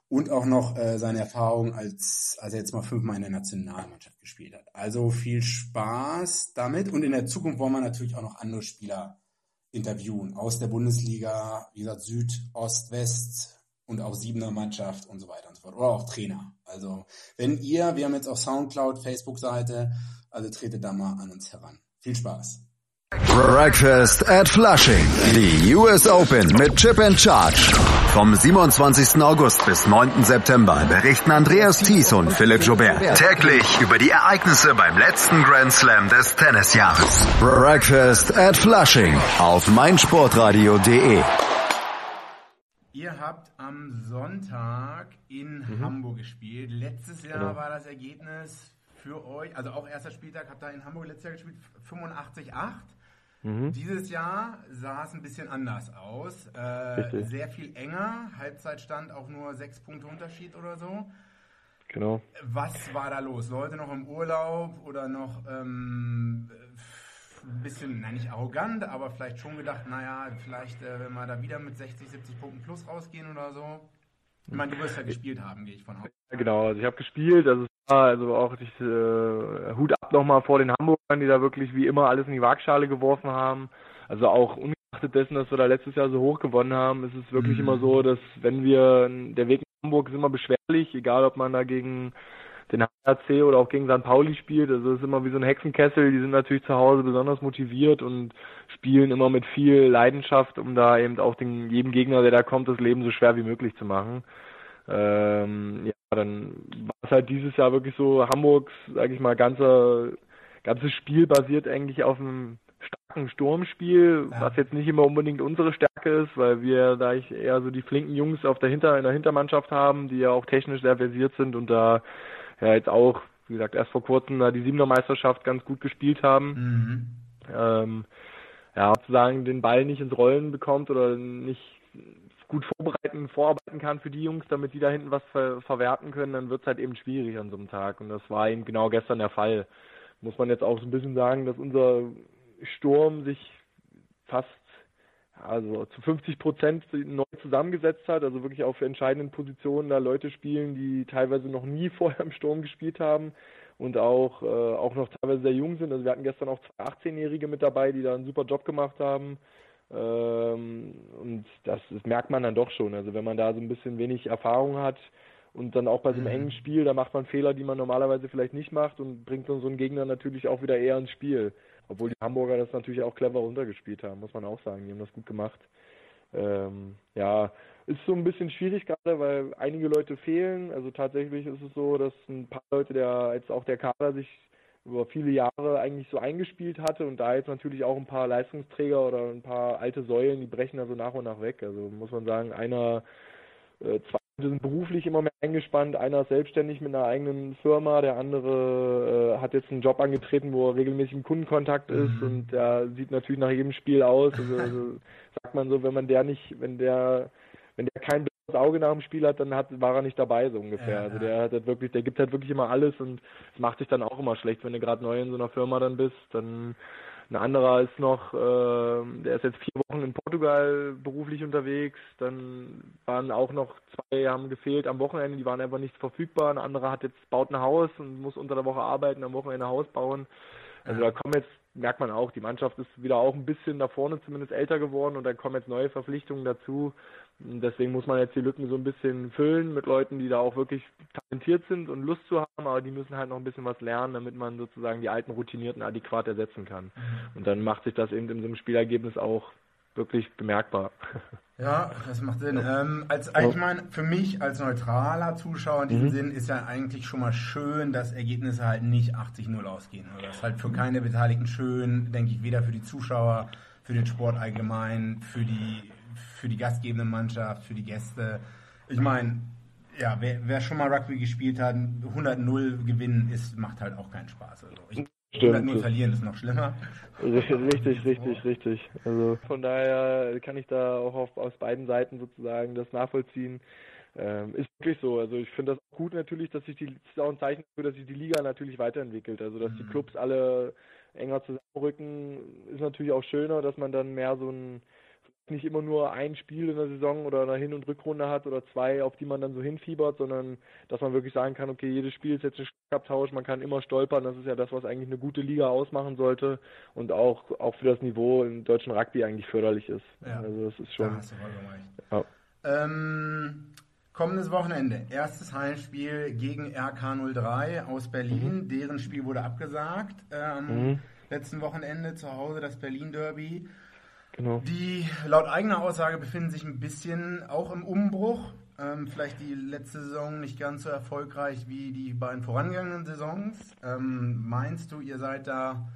und auch noch äh, seine Erfahrung, als, als er jetzt mal fünfmal in der Nationalmannschaft gespielt hat. Also viel Spaß damit und in der Zukunft wollen wir natürlich auch noch andere Spieler interviewen aus der Bundesliga, wie gesagt, Süd, Ost, West und auch Siebener Mannschaft und so weiter und so fort. Oder auch Trainer. Also wenn ihr, wir haben jetzt auch Soundcloud, Facebook-Seite, also tretet da mal an uns heran. Viel Spaß. Breakfast at Flushing. Die US Open mit Chip and Charge. Vom 27. August bis 9. September berichten Andreas Thies und Philipp Joubert täglich über die Ereignisse beim letzten Grand Slam des Tennisjahres. Breakfast at Flushing auf meinsportradio.de. Ihr habt am Sonntag in mhm. Hamburg gespielt. Letztes Jahr genau. war das Ergebnis für euch, also auch erster Spieltag, habt ihr in Hamburg letztes Jahr gespielt, 85-8. Mhm. Dieses Jahr sah es ein bisschen anders aus. Äh, sehr viel enger. Halbzeitstand auch nur sechs Punkte Unterschied oder so. Genau. Was war da los? Leute noch im Urlaub oder noch ähm, ein bisschen, nein, nicht arrogant, aber vielleicht schon gedacht, naja, vielleicht, äh, wenn wir da wieder mit 60, 70 Punkten plus rausgehen oder so. Ich meine, du wirst ja gespielt haben, gehe ich von aus. Ja, genau, also ich habe gespielt, also also auch ich, äh, Hut ab nochmal vor den Hamburgern, die da wirklich wie immer alles in die Waagschale geworfen haben. Also auch ungeachtet dessen, dass wir da letztes Jahr so hoch gewonnen haben, ist es wirklich mhm. immer so, dass wenn wir, der Weg Hamburg ist immer beschwerlich, egal ob man da gegen den HRC oder auch gegen St. Pauli spielt. Also es ist immer wie so ein Hexenkessel. Die sind natürlich zu Hause besonders motiviert und spielen immer mit viel Leidenschaft, um da eben auch den, jedem Gegner, der da kommt, das Leben so schwer wie möglich zu machen. Ähm, ja, dann war es halt dieses Jahr wirklich so, Hamburgs, sage ich mal, ganze, ganzes Spiel basiert eigentlich auf einem starken Sturmspiel, ja. was jetzt nicht immer unbedingt unsere Stärke ist, weil wir da ich eher so die flinken Jungs auf der Hinter in der Hintermannschaft haben, die ja auch technisch sehr versiert sind und da ja jetzt auch, wie gesagt, erst vor kurzem da die Siebener Meisterschaft ganz gut gespielt haben. Mhm. Ähm, ja, sozusagen den Ball nicht ins Rollen bekommt oder nicht gut vorbereiten, vorarbeiten kann für die Jungs, damit die da hinten was ver verwerten können, dann wird es halt eben schwierig an so einem Tag. Und das war eben genau gestern der Fall. Muss man jetzt auch so ein bisschen sagen, dass unser Sturm sich fast also zu 50 Prozent neu zusammengesetzt hat, also wirklich auch für entscheidenden Positionen da Leute spielen, die teilweise noch nie vorher im Sturm gespielt haben und auch, äh, auch noch teilweise sehr jung sind. Also wir hatten gestern auch zwei 18-Jährige mit dabei, die da einen super Job gemacht haben. Ähm, und das, das merkt man dann doch schon. Also wenn man da so ein bisschen wenig Erfahrung hat, und dann auch bei so einem mhm. engen Spiel, da macht man Fehler, die man normalerweise vielleicht nicht macht und bringt dann so einen Gegner natürlich auch wieder eher ins Spiel. Obwohl die Hamburger das natürlich auch clever runtergespielt haben, muss man auch sagen. Die haben das gut gemacht. Ähm, ja, ist so ein bisschen schwierig gerade, weil einige Leute fehlen. Also tatsächlich ist es so, dass ein paar Leute, der jetzt auch der Kader sich über viele Jahre eigentlich so eingespielt hatte und da jetzt natürlich auch ein paar Leistungsträger oder ein paar alte Säulen, die brechen da so nach und nach weg. Also muss man sagen, einer, äh, zwei sind beruflich immer mehr eingespannt. Einer ist selbstständig mit einer eigenen Firma, der andere äh, hat jetzt einen Job angetreten, wo er regelmäßig im Kundenkontakt ist mhm. und der sieht natürlich nach jedem Spiel aus. Also, also sagt man so, wenn man der nicht, wenn der, wenn der kein blaues Auge nach dem Spiel hat, dann hat, war er nicht dabei, so ungefähr. Ja, also der hat halt wirklich, der gibt halt wirklich immer alles und es macht sich dann auch immer schlecht, wenn du gerade neu in so einer Firma dann bist, dann ein anderer ist noch, äh, der ist jetzt vier Wochen in Portugal beruflich unterwegs. Dann waren auch noch zwei, haben gefehlt am Wochenende, die waren einfach nicht verfügbar. Ein anderer hat jetzt baut ein Haus und muss unter der Woche arbeiten, am Wochenende Haus bauen. Also da kommen jetzt, merkt man auch, die Mannschaft ist wieder auch ein bisschen da vorne zumindest älter geworden und da kommen jetzt neue Verpflichtungen dazu. Deswegen muss man jetzt die Lücken so ein bisschen füllen mit Leuten, die da auch wirklich talentiert sind und Lust zu haben, aber die müssen halt noch ein bisschen was lernen, damit man sozusagen die alten Routinierten adäquat ersetzen kann. Mhm. Und dann macht sich das eben in so einem Spielergebnis auch wirklich bemerkbar. Ja, das macht Sinn. Ähm, als, ich meine, für mich als neutraler Zuschauer in diesem mhm. Sinn ist ja eigentlich schon mal schön, dass Ergebnisse halt nicht 80-0 ausgehen. Das ist halt für keine Beteiligten schön, denke ich, weder für die Zuschauer, für den Sport allgemein, für die für die gastgebende Mannschaft, für die Gäste. Ich meine, ja, wer, wer, schon mal Rugby gespielt hat, 100-0 gewinnen ist, macht halt auch keinen Spaß. Also ich, 100-0 verlieren ist noch schlimmer. Richtig, richtig, richtig. Also von daher kann ich da auch auf, aus beiden Seiten sozusagen das nachvollziehen. Ähm, ist wirklich so. Also ich finde das gut natürlich, dass sich die, das ist auch ein Zeichen dafür, dass sich die Liga natürlich weiterentwickelt. Also dass mhm. die Clubs alle enger zusammenrücken, ist natürlich auch schöner, dass man dann mehr so ein nicht immer nur ein Spiel in der Saison oder eine Hin- und Rückrunde hat oder zwei, auf die man dann so hinfiebert, sondern dass man wirklich sagen kann, okay, jedes Spiel ist jetzt ein Schlagabtausch, man kann immer stolpern, das ist ja das, was eigentlich eine gute Liga ausmachen sollte und auch, auch für das Niveau im deutschen Rugby eigentlich förderlich ist. Ja. Also das ist schon. Da hast du ja. ähm, kommendes Wochenende, erstes Heimspiel gegen RK03 aus Berlin, mhm. deren Spiel wurde abgesagt. Ähm, mhm. Letzten Wochenende zu Hause das Berlin Derby. Genau. Die laut eigener Aussage befinden sich ein bisschen auch im Umbruch. Ähm, vielleicht die letzte Saison nicht ganz so erfolgreich wie die beiden vorangegangenen Saisons. Ähm, meinst du, ihr seid da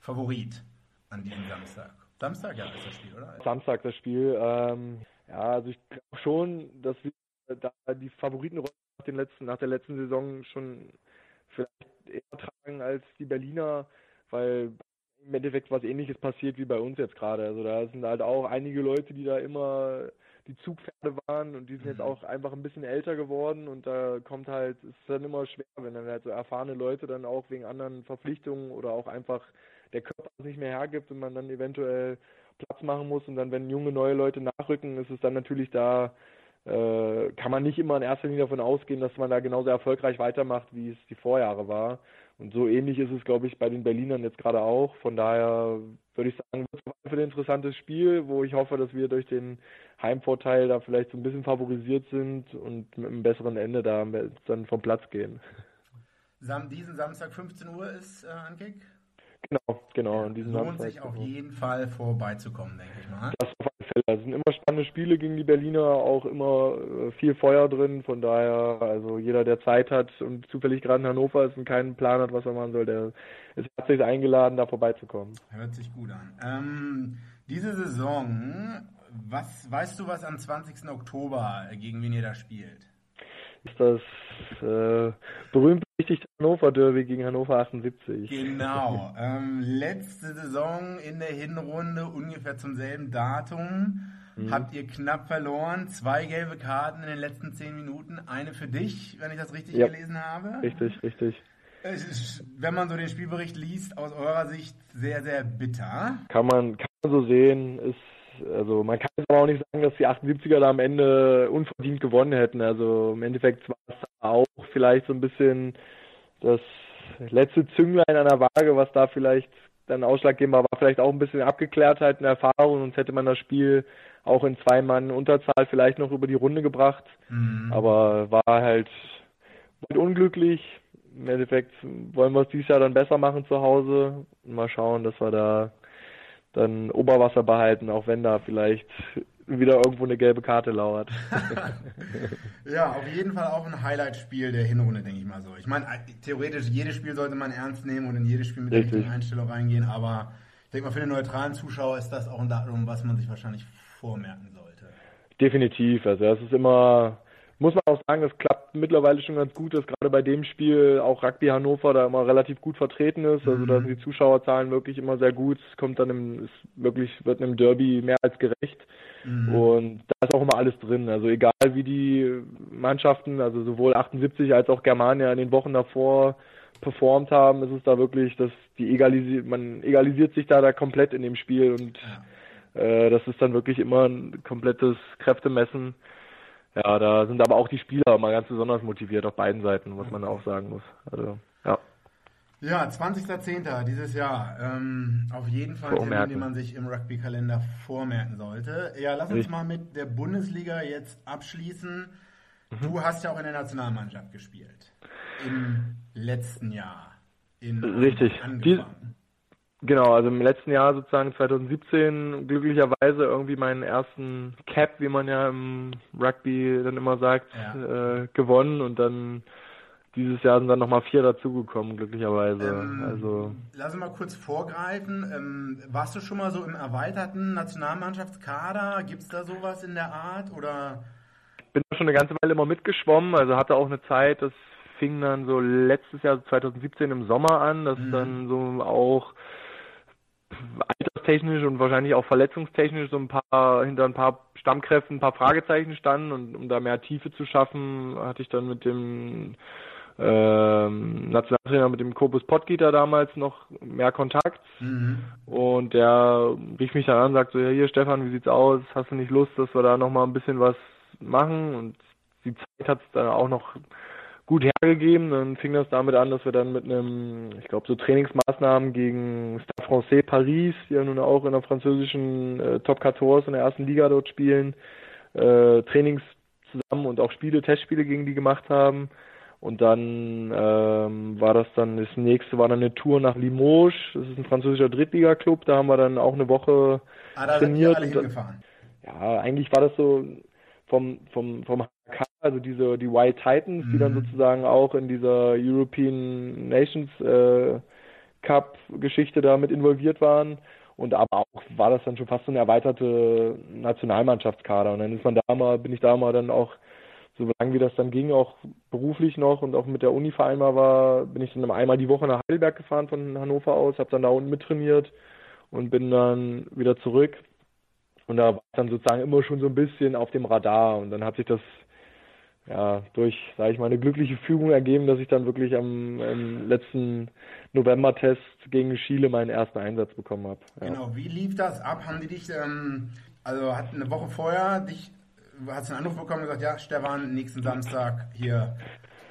Favorit an diesem Samstag? Samstag, ja, ist das Spiel, oder? Samstag das Spiel. Ähm, ja, also ich glaube schon, dass wir da die Favoritenrolle nach, den letzten, nach der letzten Saison schon vielleicht eher tragen als die Berliner, weil im Endeffekt was ähnliches passiert wie bei uns jetzt gerade. Also da sind halt auch einige Leute, die da immer die Zugpferde waren und die sind jetzt Mhm. auch einfach ein bisschen älter geworden und da kommt halt, es ist dann immer schwer, wenn dann halt so erfahrene Leute dann auch wegen anderen Verpflichtungen oder auch einfach der Körper es nicht mehr hergibt und man dann eventuell Platz machen muss und dann, wenn junge neue Leute nachrücken, ist es dann natürlich da, äh, kann man nicht immer in erster Linie davon ausgehen, dass man da genauso erfolgreich weitermacht, wie es die Vorjahre war. Und so ähnlich ist es, glaube ich, bei den Berlinern jetzt gerade auch. Von daher würde ich sagen, wird es ein interessantes Spiel, wo ich hoffe, dass wir durch den Heimvorteil da vielleicht so ein bisschen favorisiert sind und mit einem besseren Ende da dann vom Platz gehen. Sam diesen Samstag 15 Uhr ist äh, Ankick. Genau, genau. diesem Lohnt Samstag, sich auf genau. jeden Fall vorbeizukommen, denke ich mal. Das auf Fälle. Es sind immer spannende Spiele gegen die Berliner, auch immer äh, viel Feuer drin. Von daher, also jeder, der Zeit hat und zufällig gerade in Hannover ist und keinen Plan hat, was er machen soll, der ist herzlich eingeladen, da vorbeizukommen. Hört sich gut an. Ähm, diese Saison, was weißt du, was am 20. Oktober gegen wen ihr da spielt? Ist das äh, berühmt berüchtigte Hannover Derby gegen Hannover 78. Genau. ähm, letzte Saison in der Hinrunde ungefähr zum selben Datum habt ihr knapp verloren. Zwei gelbe Karten in den letzten zehn Minuten. Eine für dich, wenn ich das richtig Ja. gelesen habe. Richtig, richtig. Es ist, wenn man so den Spielbericht liest, aus eurer Sicht sehr, sehr bitter. Kann man, kann man so sehen, ist also man kann jetzt aber auch nicht sagen, dass die 78er da am Ende unverdient gewonnen hätten. Also im Endeffekt war es auch vielleicht so ein bisschen das letzte Zünglein an der Waage, was da vielleicht dann ausschlaggebend war, war vielleicht auch ein bisschen Abgeklärtheit und Erfahrung, sonst hätte man das Spiel auch in zwei Mann Unterzahl vielleicht noch über die Runde gebracht. Mhm. Aber war halt, halt unglücklich. Im Endeffekt wollen wir es dieses Jahr dann besser machen zu Hause. Mal schauen, dass wir da dann Oberwasser behalten, auch wenn da vielleicht wieder irgendwo eine gelbe Karte lauert. Ja, auf jeden Fall auch ein Highlight-Spiel der Hinrunde, denke ich mal so. Ich meine, theoretisch jedes Spiel sollte man ernst nehmen und in jedes Spiel mit der Richtig. richtigen Einstellung reingehen, aber ich denke mal, für den neutralen Zuschauer ist das auch ein Datum, was man sich wahrscheinlich vormerken sollte. Definitiv. Also das ist immer, muss man auch sagen, das klappt mittlerweile schon ganz gut, dass gerade bei dem Spiel auch Rugby Hannover da immer relativ gut vertreten ist. Also da sind die Zuschauerzahlen wirklich immer sehr gut. Es kommt dann im, ist wirklich, wird in einem Derby mehr als gerecht. Und da ist auch immer alles drin. Also egal wie die Mannschaften, also sowohl 78 als auch Germania in den Wochen davor performt haben, ist es da wirklich, dass die egalisiert, man egalisiert sich da, da komplett in dem Spiel und äh, das ist dann wirklich immer ein komplettes Kräftemessen. Ja, da sind aber auch die Spieler mal ganz besonders motiviert auf beiden Seiten, muss man auch sagen muss. Also, ja. Ja, 20.10. dieses Jahr. Ähm, auf jeden Fall ein Termin, den man sich im Rugby-Kalender vormerken sollte. Ja, lass uns Richtig. mal mit der Bundesliga jetzt abschließen. Mhm. Du hast ja auch in der Nationalmannschaft gespielt. Im letzten Jahr. In Richtig. Angefangen. Genau, also im letzten Jahr sozusagen 2017 glücklicherweise irgendwie meinen ersten Cap, wie man ja im Rugby dann immer sagt, Ja. äh, gewonnen und dann dieses Jahr sind dann nochmal vier dazugekommen, glücklicherweise. Ähm, also Lass uns mal kurz vorgreifen. Ähm, warst du schon mal so im erweiterten Nationalmannschaftskader? Gibt es da sowas in der Art? Oder bin da schon eine ganze Weile immer mitgeschwommen, also hatte auch eine Zeit, das fing dann so letztes Jahr, 2017 im Sommer an, dass Mhm. dann so auch alterstechnisch und wahrscheinlich auch verletzungstechnisch so ein paar, hinter ein paar Stammkräften ein paar Fragezeichen standen und um da mehr Tiefe zu schaffen, hatte ich dann mit dem ähm, Nationaltrainer, mit dem Kobus Pottgitter damals noch mehr Kontakt Mhm. und der rief mich dann an und sagte, ja, hier Stefan, wie sieht's aus? Hast du nicht Lust, dass wir da nochmal ein bisschen was machen? Und die Zeit hat es dann auch noch gut hergegeben. Dann fing das damit an, dass wir dann mit einem, ich glaube, so Trainingsmaßnahmen gegen Stade Francais Paris, die ja nun auch in der französischen äh, Top 14 in der ersten Liga dort spielen, äh, Trainings zusammen und auch Spiele, Testspiele gegen die gemacht haben. Und dann ähm, war das dann, das nächste war dann eine Tour nach Limoges, das ist ein französischer Drittliga-Club, da haben wir dann auch eine Woche ah, da sind trainiert. alle und da- hingefahren. ja, eigentlich war das so vom, vom, vom also diese, die Wild Titans, die dann Mhm. sozusagen auch in dieser European Nations äh, Cup Geschichte da mit involviert waren. Und aber auch war das dann schon fast so eine erweiterte Nationalmannschaftskader. Und dann ist man da mal, bin ich da mal dann auch, so lange wie das dann ging, auch beruflich noch und auch mit der Uni vereinbar war, bin ich dann einmal die Woche nach Heidelberg gefahren von Hannover aus, habe dann da unten mittrainiert und bin dann wieder zurück Und da war ich dann sozusagen immer schon so ein bisschen auf dem Radar. Und dann hat sich das ja, durch, sage ich mal, eine glückliche Fügung ergeben, dass ich dann wirklich am letzten November-Test gegen Chile meinen ersten Einsatz bekommen habe. Ja. Genau, wie lief das ab? Haben die dich, ähm, also hat eine Woche vorher dich, hast du einen Anruf bekommen und gesagt, ja, Stefan, nächsten Samstag hier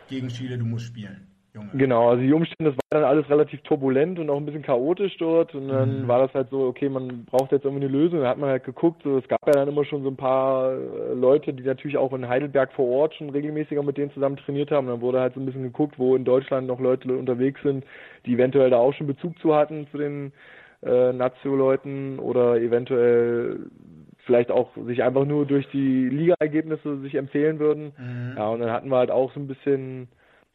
gegen Chile, du musst spielen? Junge. Genau, also die Umstände, das war dann alles relativ turbulent und auch ein bisschen chaotisch dort. Und dann mhm. war das halt so, okay, man braucht jetzt irgendwie eine Lösung. Da hat man halt geguckt, so, es gab ja dann immer schon so ein paar äh, Leute, die natürlich auch in Heidelberg vor Ort schon regelmäßiger mit denen zusammen trainiert haben. Und dann wurde halt so ein bisschen geguckt, wo in Deutschland noch Leute unterwegs sind, die eventuell da auch schon Bezug zu hatten zu den äh, Nazio-Leuten oder eventuell vielleicht auch sich einfach nur durch die Liga-Ergebnisse sich empfehlen würden. Mhm. Ja, und dann hatten wir halt auch so ein bisschen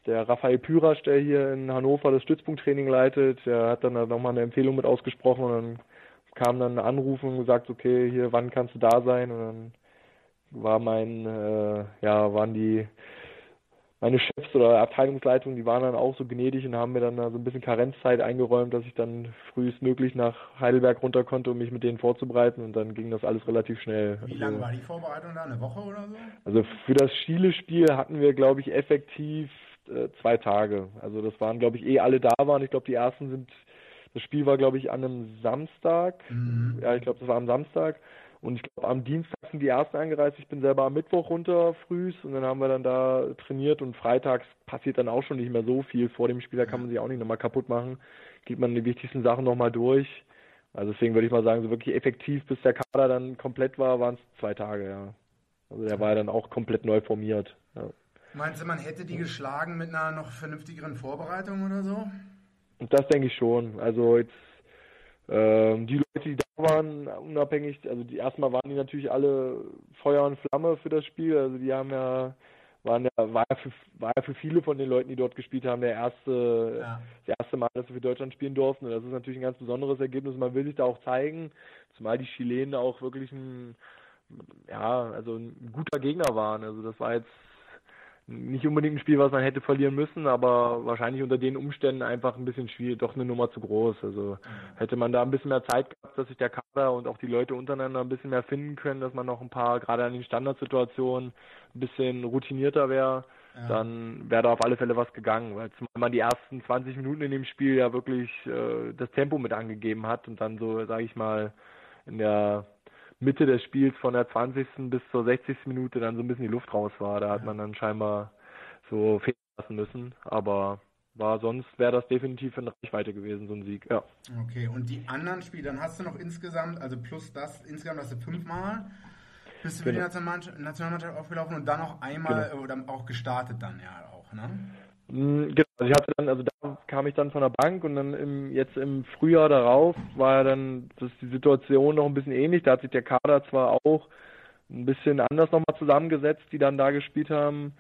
der Raphael Pyrasch, der hier in Hannover das Stützpunkttraining leitet, der hat dann nochmal eine Empfehlung mit ausgesprochen und dann kam dann ein Anruf und gesagt, okay, hier, wann kannst du da sein? Und dann war mein, äh, ja, waren die meine Chefs oder Abteilungsleitungen, die waren dann auch so gnädig und haben mir dann so ein bisschen Karenzzeit eingeräumt, dass ich dann frühestmöglich nach Heidelberg runter konnte, um mich mit denen vorzubereiten und dann ging das alles relativ schnell. Wie also, lange war die Vorbereitung da? Eine Woche oder so? Also für das Chile-Spiel hatten wir, glaube ich, effektiv äh, zwei Tage. Also das waren, glaube ich, eh alle da waren. Ich glaube, die ersten sind, das Spiel war, glaube ich, an einem Samstag. Mhm. Ja, ich glaube, das war am Samstag. Und ich glaube, am Dienstag sind die ersten eingereist. Ich bin selber am Mittwoch runter frühs und dann haben wir dann da trainiert und freitags passiert dann auch schon nicht mehr so viel. Vor dem Spiel, da kann man sich auch nicht nochmal kaputt machen. Geht man die wichtigsten Sachen nochmal durch. Also deswegen würde ich mal sagen, so wirklich effektiv, bis der Kader dann komplett war, waren es zwei Tage, ja. Also der war ja dann auch komplett neu formiert. Ja. Meinst du, man hätte die geschlagen mit einer noch vernünftigeren Vorbereitung oder so? Das denke ich schon. Also jetzt ähm, die Leute, die da waren, unabhängig, also die erstmal waren die natürlich alle Feuer und Flamme für das Spiel. Also die haben ja waren ja, war ja für, war ja für viele von den Leuten, die dort gespielt haben, der erste, ja. das erste Mal, dass sie für Deutschland spielen durften. Und das ist natürlich ein ganz besonderes Ergebnis. Man will sich da auch zeigen, zumal die Chilenen auch wirklich ein, ja, also ein guter Gegner waren. Also das war jetzt nicht unbedingt ein Spiel, was man hätte verlieren müssen, aber wahrscheinlich unter den Umständen einfach ein bisschen schwierig, doch eine Nummer zu groß. Also hätte man da ein bisschen mehr Zeit gehabt, dass sich der Kader und auch die Leute untereinander ein bisschen mehr finden können, dass man noch ein paar, gerade an den Standardsituationen, ein bisschen routinierter wäre, ja. dann wäre da auf alle Fälle was gegangen, weil zumal man die ersten 20 Minuten in dem Spiel ja wirklich äh, das Tempo mit angegeben hat und dann so, sage ich mal, in der Mitte des Spiels von der 20. bis zur 60. Minute dann so ein bisschen die Luft raus war. Da hat man dann scheinbar so fehlen lassen müssen. Aber war sonst wäre das definitiv in Reichweite gewesen, so ein Sieg, ja. Okay, und die anderen Spiele, dann hast du noch insgesamt, also plus das, insgesamt hast du fünfmal bist du genau. für die. Nationalmannschaft aufgelaufen und dann noch einmal genau. oder auch gestartet dann ja auch, ne? Genau, also ich hatte dann, also da kam ich dann von der Bank und dann im, jetzt im Frühjahr darauf war ja dann das die Situation noch ein bisschen ähnlich. Da hat sich der Kader zwar auch ein bisschen anders nochmal zusammengesetzt, die dann da gespielt haben.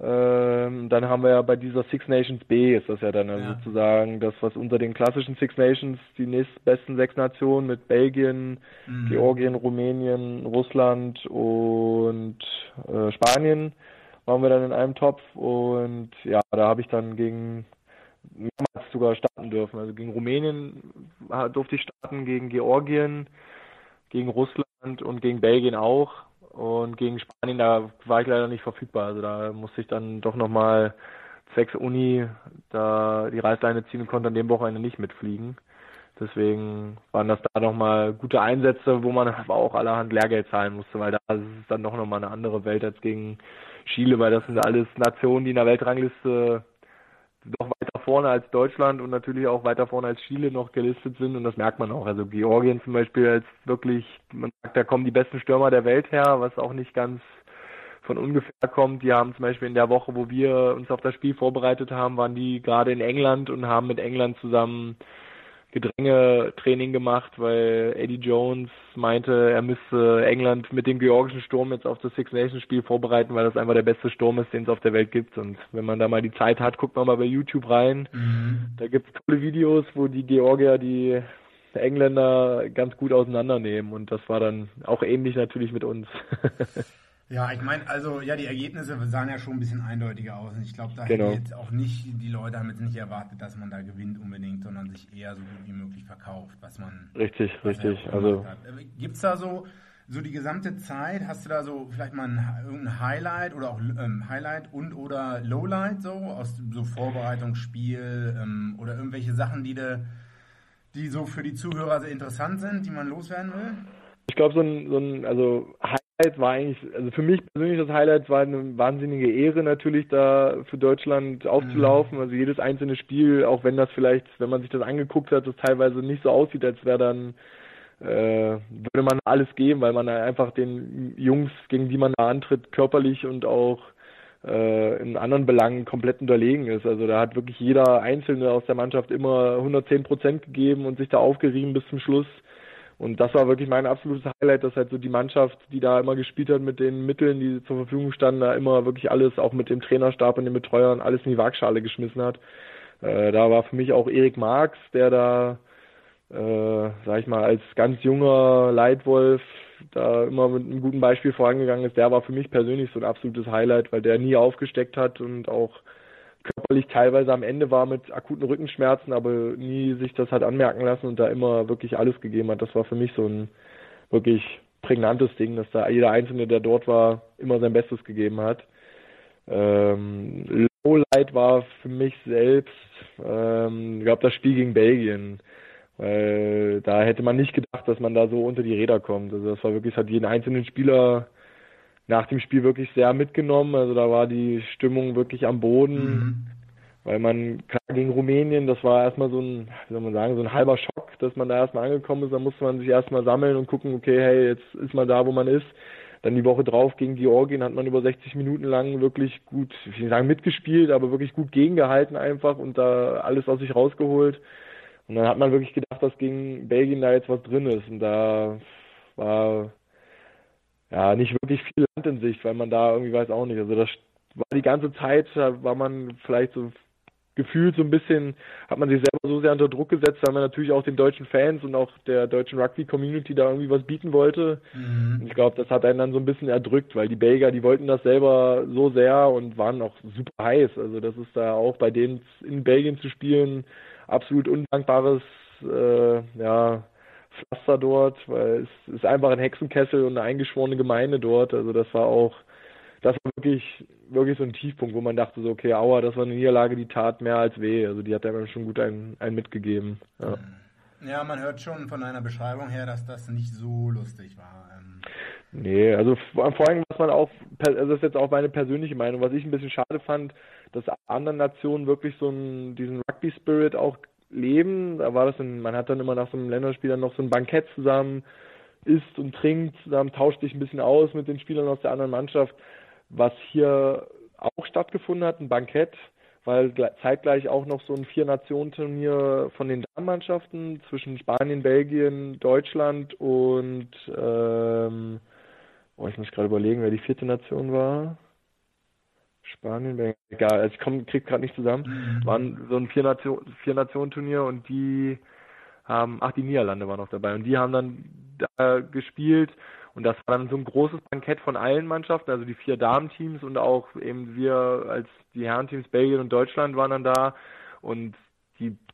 Ähm, dann haben wir ja bei dieser Six Nations B ist das ja dann also ja. sozusagen das, was unter den klassischen Six Nations die nächstbesten sechs Nationen mit Belgien, mhm. Georgien, Rumänien, Russland und äh, Spanien waren wir dann in einem Topf und ja, da habe ich dann gegen mehrmals sogar starten dürfen. Also gegen Rumänien durfte ich starten, gegen Georgien, gegen Russland und gegen Belgien auch. Und gegen Spanien, da war ich leider nicht verfügbar. Also da musste ich dann doch nochmal zwecks Uni da die Reißleine ziehen und konnte an dem Wochenende nicht mitfliegen. Deswegen waren das da nochmal gute Einsätze, wo man aber auch allerhand Lehrgeld zahlen musste, weil da ist es dann doch nochmal eine andere Welt als gegen Chile, weil das sind alles Nationen, die in der Weltrangliste doch weiter vorne als Deutschland und natürlich auch weiter vorne als Chile noch gelistet sind und das merkt man auch. Also Georgien zum Beispiel als wirklich, man sagt, da kommen die besten Stürmer der Welt her, was auch nicht ganz von ungefähr kommt. Die haben zum Beispiel in der Woche, wo wir uns auf das Spiel vorbereitet haben, waren die gerade in England und haben mit England zusammen Gedränge-Training gemacht, weil Eddie Jones meinte, er müsste England mit dem georgischen Sturm jetzt auf das Six Nations Spiel vorbereiten, weil das einfach der beste Sturm ist, den es auf der Welt gibt. Und wenn man da mal die Zeit hat, guckt man mal bei YouTube rein. Mhm. Da gibt's tolle Videos, wo die Georgier die Engländer ganz gut auseinandernehmen. Und das war dann auch ähnlich natürlich mit uns. Ja, ich meine, also ja, die Ergebnisse sahen ja schon ein bisschen eindeutiger aus. Und ich glaube, da genau. hätte jetzt auch nicht, die Leute haben jetzt nicht erwartet, dass man da gewinnt unbedingt, sondern sich eher so gut wie möglich verkauft, was man. Richtig, was richtig. Also. Gibt es da so so die gesamte Zeit, hast du da so vielleicht mal ein, ein Highlight oder auch ähm, Highlight und oder Lowlight so aus so Vorbereitungsspiel ähm, oder irgendwelche Sachen, die, de, die so für die Zuhörer sehr interessant sind, die man loswerden will? Ich glaube, so ein, so ein, also Highlight war eigentlich, also für mich persönlich das Highlight war eine wahnsinnige Ehre natürlich da für Deutschland aufzulaufen. Mhm. Also jedes einzelne Spiel, auch wenn das vielleicht, wenn man sich das angeguckt hat, das teilweise nicht so aussieht, als wäre dann äh, würde man alles geben, weil man einfach den Jungs, gegen die man da antritt, körperlich und auch äh, in anderen Belangen komplett unterlegen ist. Also da hat wirklich jeder Einzelne aus der Mannschaft immer 110 Prozent gegeben und sich da aufgerieben bis zum Schluss. Und das war wirklich mein absolutes Highlight, dass halt so die Mannschaft, die da immer gespielt hat mit den Mitteln, die zur Verfügung standen, da immer wirklich alles, auch mit dem Trainerstab und den Betreuern, alles in die Waagschale geschmissen hat. Äh, da war für mich auch Erik Marx, der da äh, sag ich mal, als ganz junger Leitwolf da immer mit einem guten Beispiel vorangegangen ist, der war für mich persönlich so ein absolutes Highlight, weil der nie aufgesteckt hat und auch körperlich teilweise am Ende war mit akuten Rückenschmerzen, aber nie sich das hat anmerken lassen und da immer wirklich alles gegeben hat. Das war für mich so ein wirklich prägnantes Ding, dass da jeder Einzelne, der dort war, immer sein Bestes gegeben hat. Ähm, Lowlight war für mich selbst, ähm, ich glaube, das Spiel gegen Belgien. Weil da hätte man nicht gedacht, dass man da so unter die Räder kommt. Also das war wirklich, hat jeden einzelnen Spieler nach dem Spiel wirklich sehr mitgenommen. Also da war die Stimmung wirklich am Boden. Mhm. Weil man klar gegen Rumänien, das war erstmal so ein, wie soll man sagen, so ein halber Schock, dass man da erstmal angekommen ist. Da musste man sich erstmal sammeln und gucken, okay, hey, jetzt ist man da, wo man ist. Dann die Woche drauf gegen Georgien hat man über 60 Minuten lang wirklich gut, ich will nicht sagen mitgespielt, aber wirklich gut gegengehalten einfach und da alles aus sich rausgeholt. Und dann hat man wirklich gedacht, dass gegen Belgien da jetzt was drin ist. Und da war ja nicht wirklich viel Land in Sicht, weil man da irgendwie weiß auch nicht. Also das war die ganze Zeit, da war man vielleicht so gefühlt so ein bisschen, hat man sich selber so sehr unter Druck gesetzt, weil man natürlich auch den deutschen Fans und auch der deutschen Rugby-Community da irgendwie was bieten wollte. Mhm. Und ich glaube, das hat einen dann so ein bisschen erdrückt, weil die Belgier, die wollten das selber so sehr und waren auch super heiß. Also das ist da auch bei denen in Belgien zu spielen, absolut undankbares äh, ja, Pflaster dort, weil es ist einfach ein Hexenkessel und eine eingeschworene Gemeinde dort. Also das war auch, das war wirklich, wirklich so ein Tiefpunkt, wo man dachte so, okay, aua, das war eine Niederlage, die tat mehr als weh. Also die hat einem schon gut einen, einen mitgegeben. Ja. ja, man hört schon von einer Beschreibung her, dass das nicht so lustig war. Ähm. Nee, also vor allem, was man auch, also das ist jetzt auch meine persönliche Meinung, was ich ein bisschen schade fand, dass andere Nationen wirklich so einen, diesen Rugby-Spirit auch leben. Da war das, ein, man hat dann immer nach so einem Länderspiel dann noch so ein Bankett zusammen, isst und trinkt, zusammen tauscht sich ein bisschen aus mit den Spielern aus der anderen Mannschaft, was hier auch stattgefunden hat, ein Bankett, weil zeitgleich auch noch so ein Vier-Nationen-Turnier von den Damenmannschaften zwischen Spanien, Belgien, Deutschland und ähm, oh, ich muss gerade überlegen, wer die vierte Nation war. Spanien, egal, also ich komm, krieg gerade nicht zusammen. Mhm. Waren so ein Vier-Nationen-Turnier und die haben, ach, die Niederlande waren noch dabei. Und die haben dann da gespielt. Und das war dann so ein großes Bankett von allen Mannschaften, also die vier Damenteams und auch eben wir als die Herrenteams Belgien und Deutschland waren dann da. Und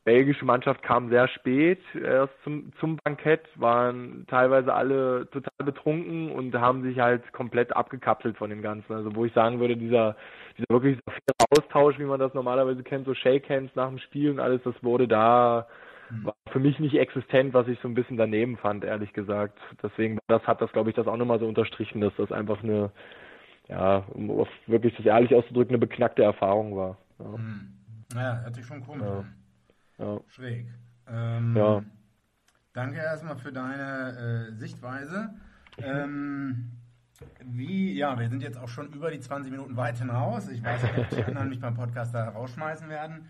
belgische Mannschaft kam sehr spät erst zum, zum Bankett, waren teilweise alle total betrunken und haben sich halt komplett abgekapselt von dem Ganzen. Also wo ich sagen würde, dieser, dieser wirklich faire Austausch, wie man das normalerweise kennt, so Shake Hands nach dem Spiel und alles, das wurde da hm. war für mich nicht existent, was ich so ein bisschen daneben fand, ehrlich gesagt. Deswegen das hat das, glaube ich, das auch nochmal so unterstrichen, dass das einfach eine, ja, um wirklich das ehrlich auszudrücken, eine beknackte Erfahrung war. Ja, hm. ja hört sich schon komisch an. Ja. Schräg. Ähm, ja. Danke erstmal für deine äh, Sichtweise. Ähm, wie, ja, wir sind jetzt auch schon über die 20 Minuten weit hinaus. Ich weiß nicht, ob die anderen mich beim Podcast da rausschmeißen werden.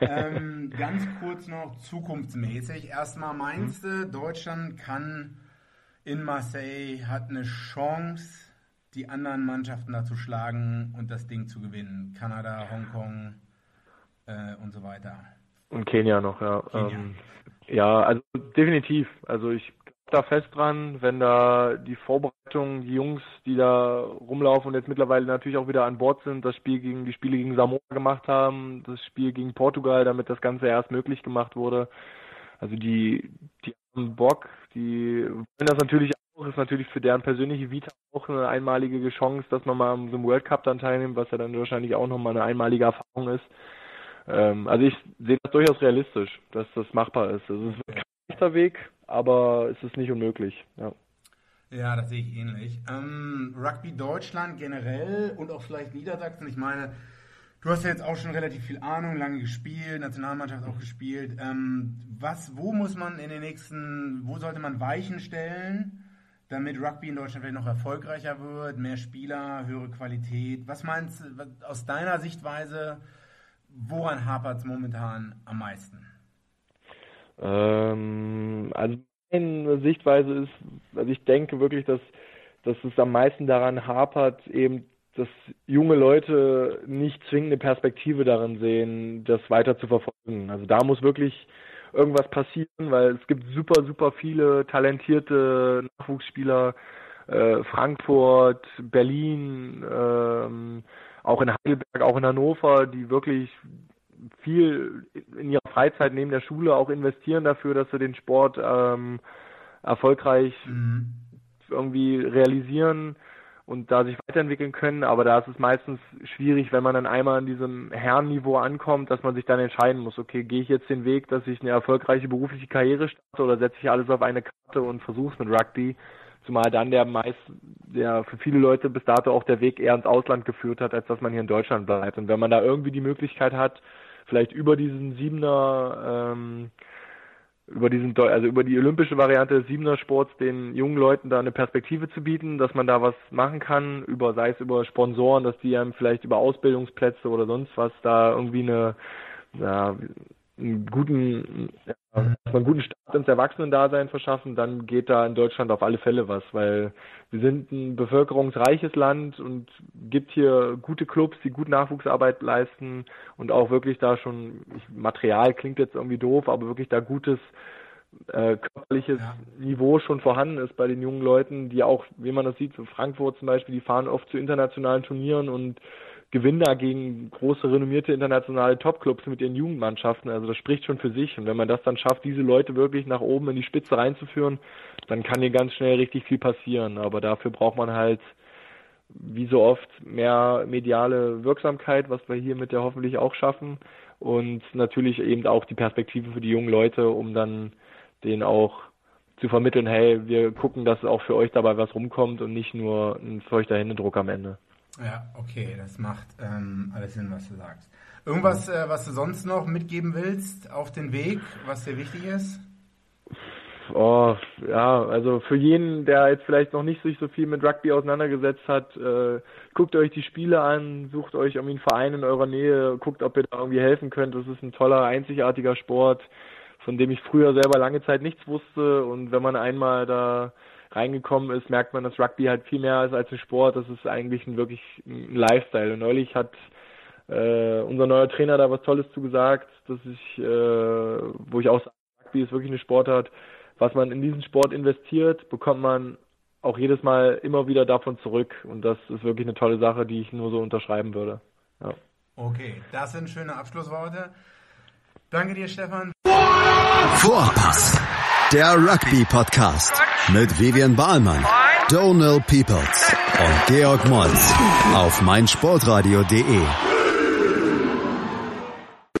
Ähm, ganz kurz noch zukunftsmäßig. Erstmal meinst du, Deutschland kann in Marseille, hat eine Chance, die anderen Mannschaften da zu schlagen und das Ding zu gewinnen. Kanada, Hongkong äh, und so weiter. Und Kenia noch, ja. Kenia. Ähm, ja, also definitiv. Also ich da fest dran, wenn da die Vorbereitungen, die Jungs, die da rumlaufen und jetzt mittlerweile natürlich auch wieder an Bord sind, das Spiel gegen die Spiele gegen Samoa gemacht haben, das Spiel gegen Portugal, damit das Ganze erst möglich gemacht wurde. Also die, die haben Bock, die wollen das natürlich auch. Ist natürlich für deren persönliche Vita auch eine einmalige Chance, dass man mal am so einem World Cup dann teilnimmt, was ja dann wahrscheinlich auch nochmal eine einmalige Erfahrung ist. Ähm, also ich sehe das durchaus realistisch, dass das machbar ist. Also es ist kein leichter Weg, aber es ist nicht unmöglich. Ja. Ja, das sehe ich ähnlich. Ähm, Rugby Deutschland generell und auch vielleicht Niedersachsen. Ich meine, du hast ja jetzt auch schon relativ viel Ahnung, lange gespielt, Nationalmannschaft auch gespielt. Ähm, was, wo muss man in den nächsten, wo sollte man Weichen stellen, damit Rugby in Deutschland vielleicht noch erfolgreicher wird, mehr Spieler, höhere Qualität? Was meinst du aus deiner Sichtweise, woran hapert es momentan am meisten? Ähm, also meine Sichtweise ist, also ich denke wirklich, dass, dass es am meisten daran hapert, eben, dass junge Leute nicht zwingende Perspektive darin sehen, das weiter zu verfolgen. Also da muss wirklich irgendwas passieren, weil es gibt super, super viele talentierte Nachwuchsspieler, äh, Frankfurt, Berlin, ähm, auch in Heidelberg, auch in Hannover, die wirklich viel in ihrer Freizeit neben der Schule auch investieren dafür, dass sie den Sport ähm, erfolgreich mhm. irgendwie realisieren und da sich weiterentwickeln können. Aber da ist es meistens schwierig, wenn man dann einmal an diesem Herrenniveau ankommt, dass man sich dann entscheiden muss, okay, gehe ich jetzt den Weg, dass ich eine erfolgreiche berufliche Karriere starte oder setze ich alles auf eine Karte und versuche es mit Rugby. Zumal dann der meist, der für viele Leute bis dato auch der Weg eher ins Ausland geführt hat, als dass man hier in Deutschland bleibt. Und wenn man da irgendwie die Möglichkeit hat, vielleicht über diesen Siebener, ähm, über diesen, also über die olympische Variante des Siebener Sports den jungen Leuten da eine Perspektive zu bieten, dass man da was machen kann, über, sei es über Sponsoren, dass die einem vielleicht über Ausbildungsplätze oder sonst was da irgendwie eine, ja, einen guten, dass man einen guten Start ins Erwachsenendasein verschaffen, dann geht da in Deutschland auf alle Fälle was, weil wir sind ein bevölkerungsreiches Land und gibt hier gute Clubs, die gut Nachwuchsarbeit leisten und auch wirklich da schon, Material klingt jetzt irgendwie doof, aber wirklich da gutes äh, körperliches ja. Niveau schon vorhanden ist bei den jungen Leuten, die auch, wie man das sieht, so Frankfurt zum Beispiel, die fahren oft zu internationalen Turnieren und gewinnen da gegen große renommierte internationale Topclubs mit ihren Jugendmannschaften. Also das spricht schon für sich. Und wenn man das dann schafft, diese Leute wirklich nach oben in die Spitze reinzuführen, dann kann hier ganz schnell richtig viel passieren. Aber dafür braucht man halt wie so oft mehr mediale Wirksamkeit, was wir hiermit ja hoffentlich auch schaffen. Und natürlich eben auch die Perspektive für die jungen Leute, um dann denen auch zu vermitteln, hey, wir gucken, dass auch für euch dabei was rumkommt und nicht nur ein feuchter Händedruck am Ende. Ja, okay, das macht ähm, alles Sinn, was du sagst. Irgendwas, äh, was du sonst noch mitgeben willst auf den Weg, was dir wichtig ist? Oh, ja, also für jeden, der jetzt vielleicht noch nicht sich so viel mit Rugby auseinandergesetzt hat, äh, guckt euch die Spiele an, sucht euch irgendwie einen Verein in eurer Nähe, guckt, ob ihr da irgendwie helfen könnt. Das ist ein toller, einzigartiger Sport, von dem ich früher selber lange Zeit nichts wusste. Und wenn man einmal da reingekommen ist, merkt man, dass Rugby halt viel mehr ist als ein Sport. Das ist eigentlich ein, wirklich ein Lifestyle. Und neulich hat äh, unser neuer Trainer da was Tolles zugesagt, dass ich, äh, wo ich auch sage, Rugby ist wirklich eine Sportart. Was man in diesen Sport investiert, bekommt man auch jedes Mal immer wieder davon zurück. Und das ist wirklich eine tolle Sache, die ich nur so unterschreiben würde. Ja. Okay, das sind schöne Abschlussworte. Danke dir, Stefan. Vorpass, der Rugby-Podcast mit Vivian Bahlmann, Donald Peoples und Georg Moltz auf meinsportradio.de.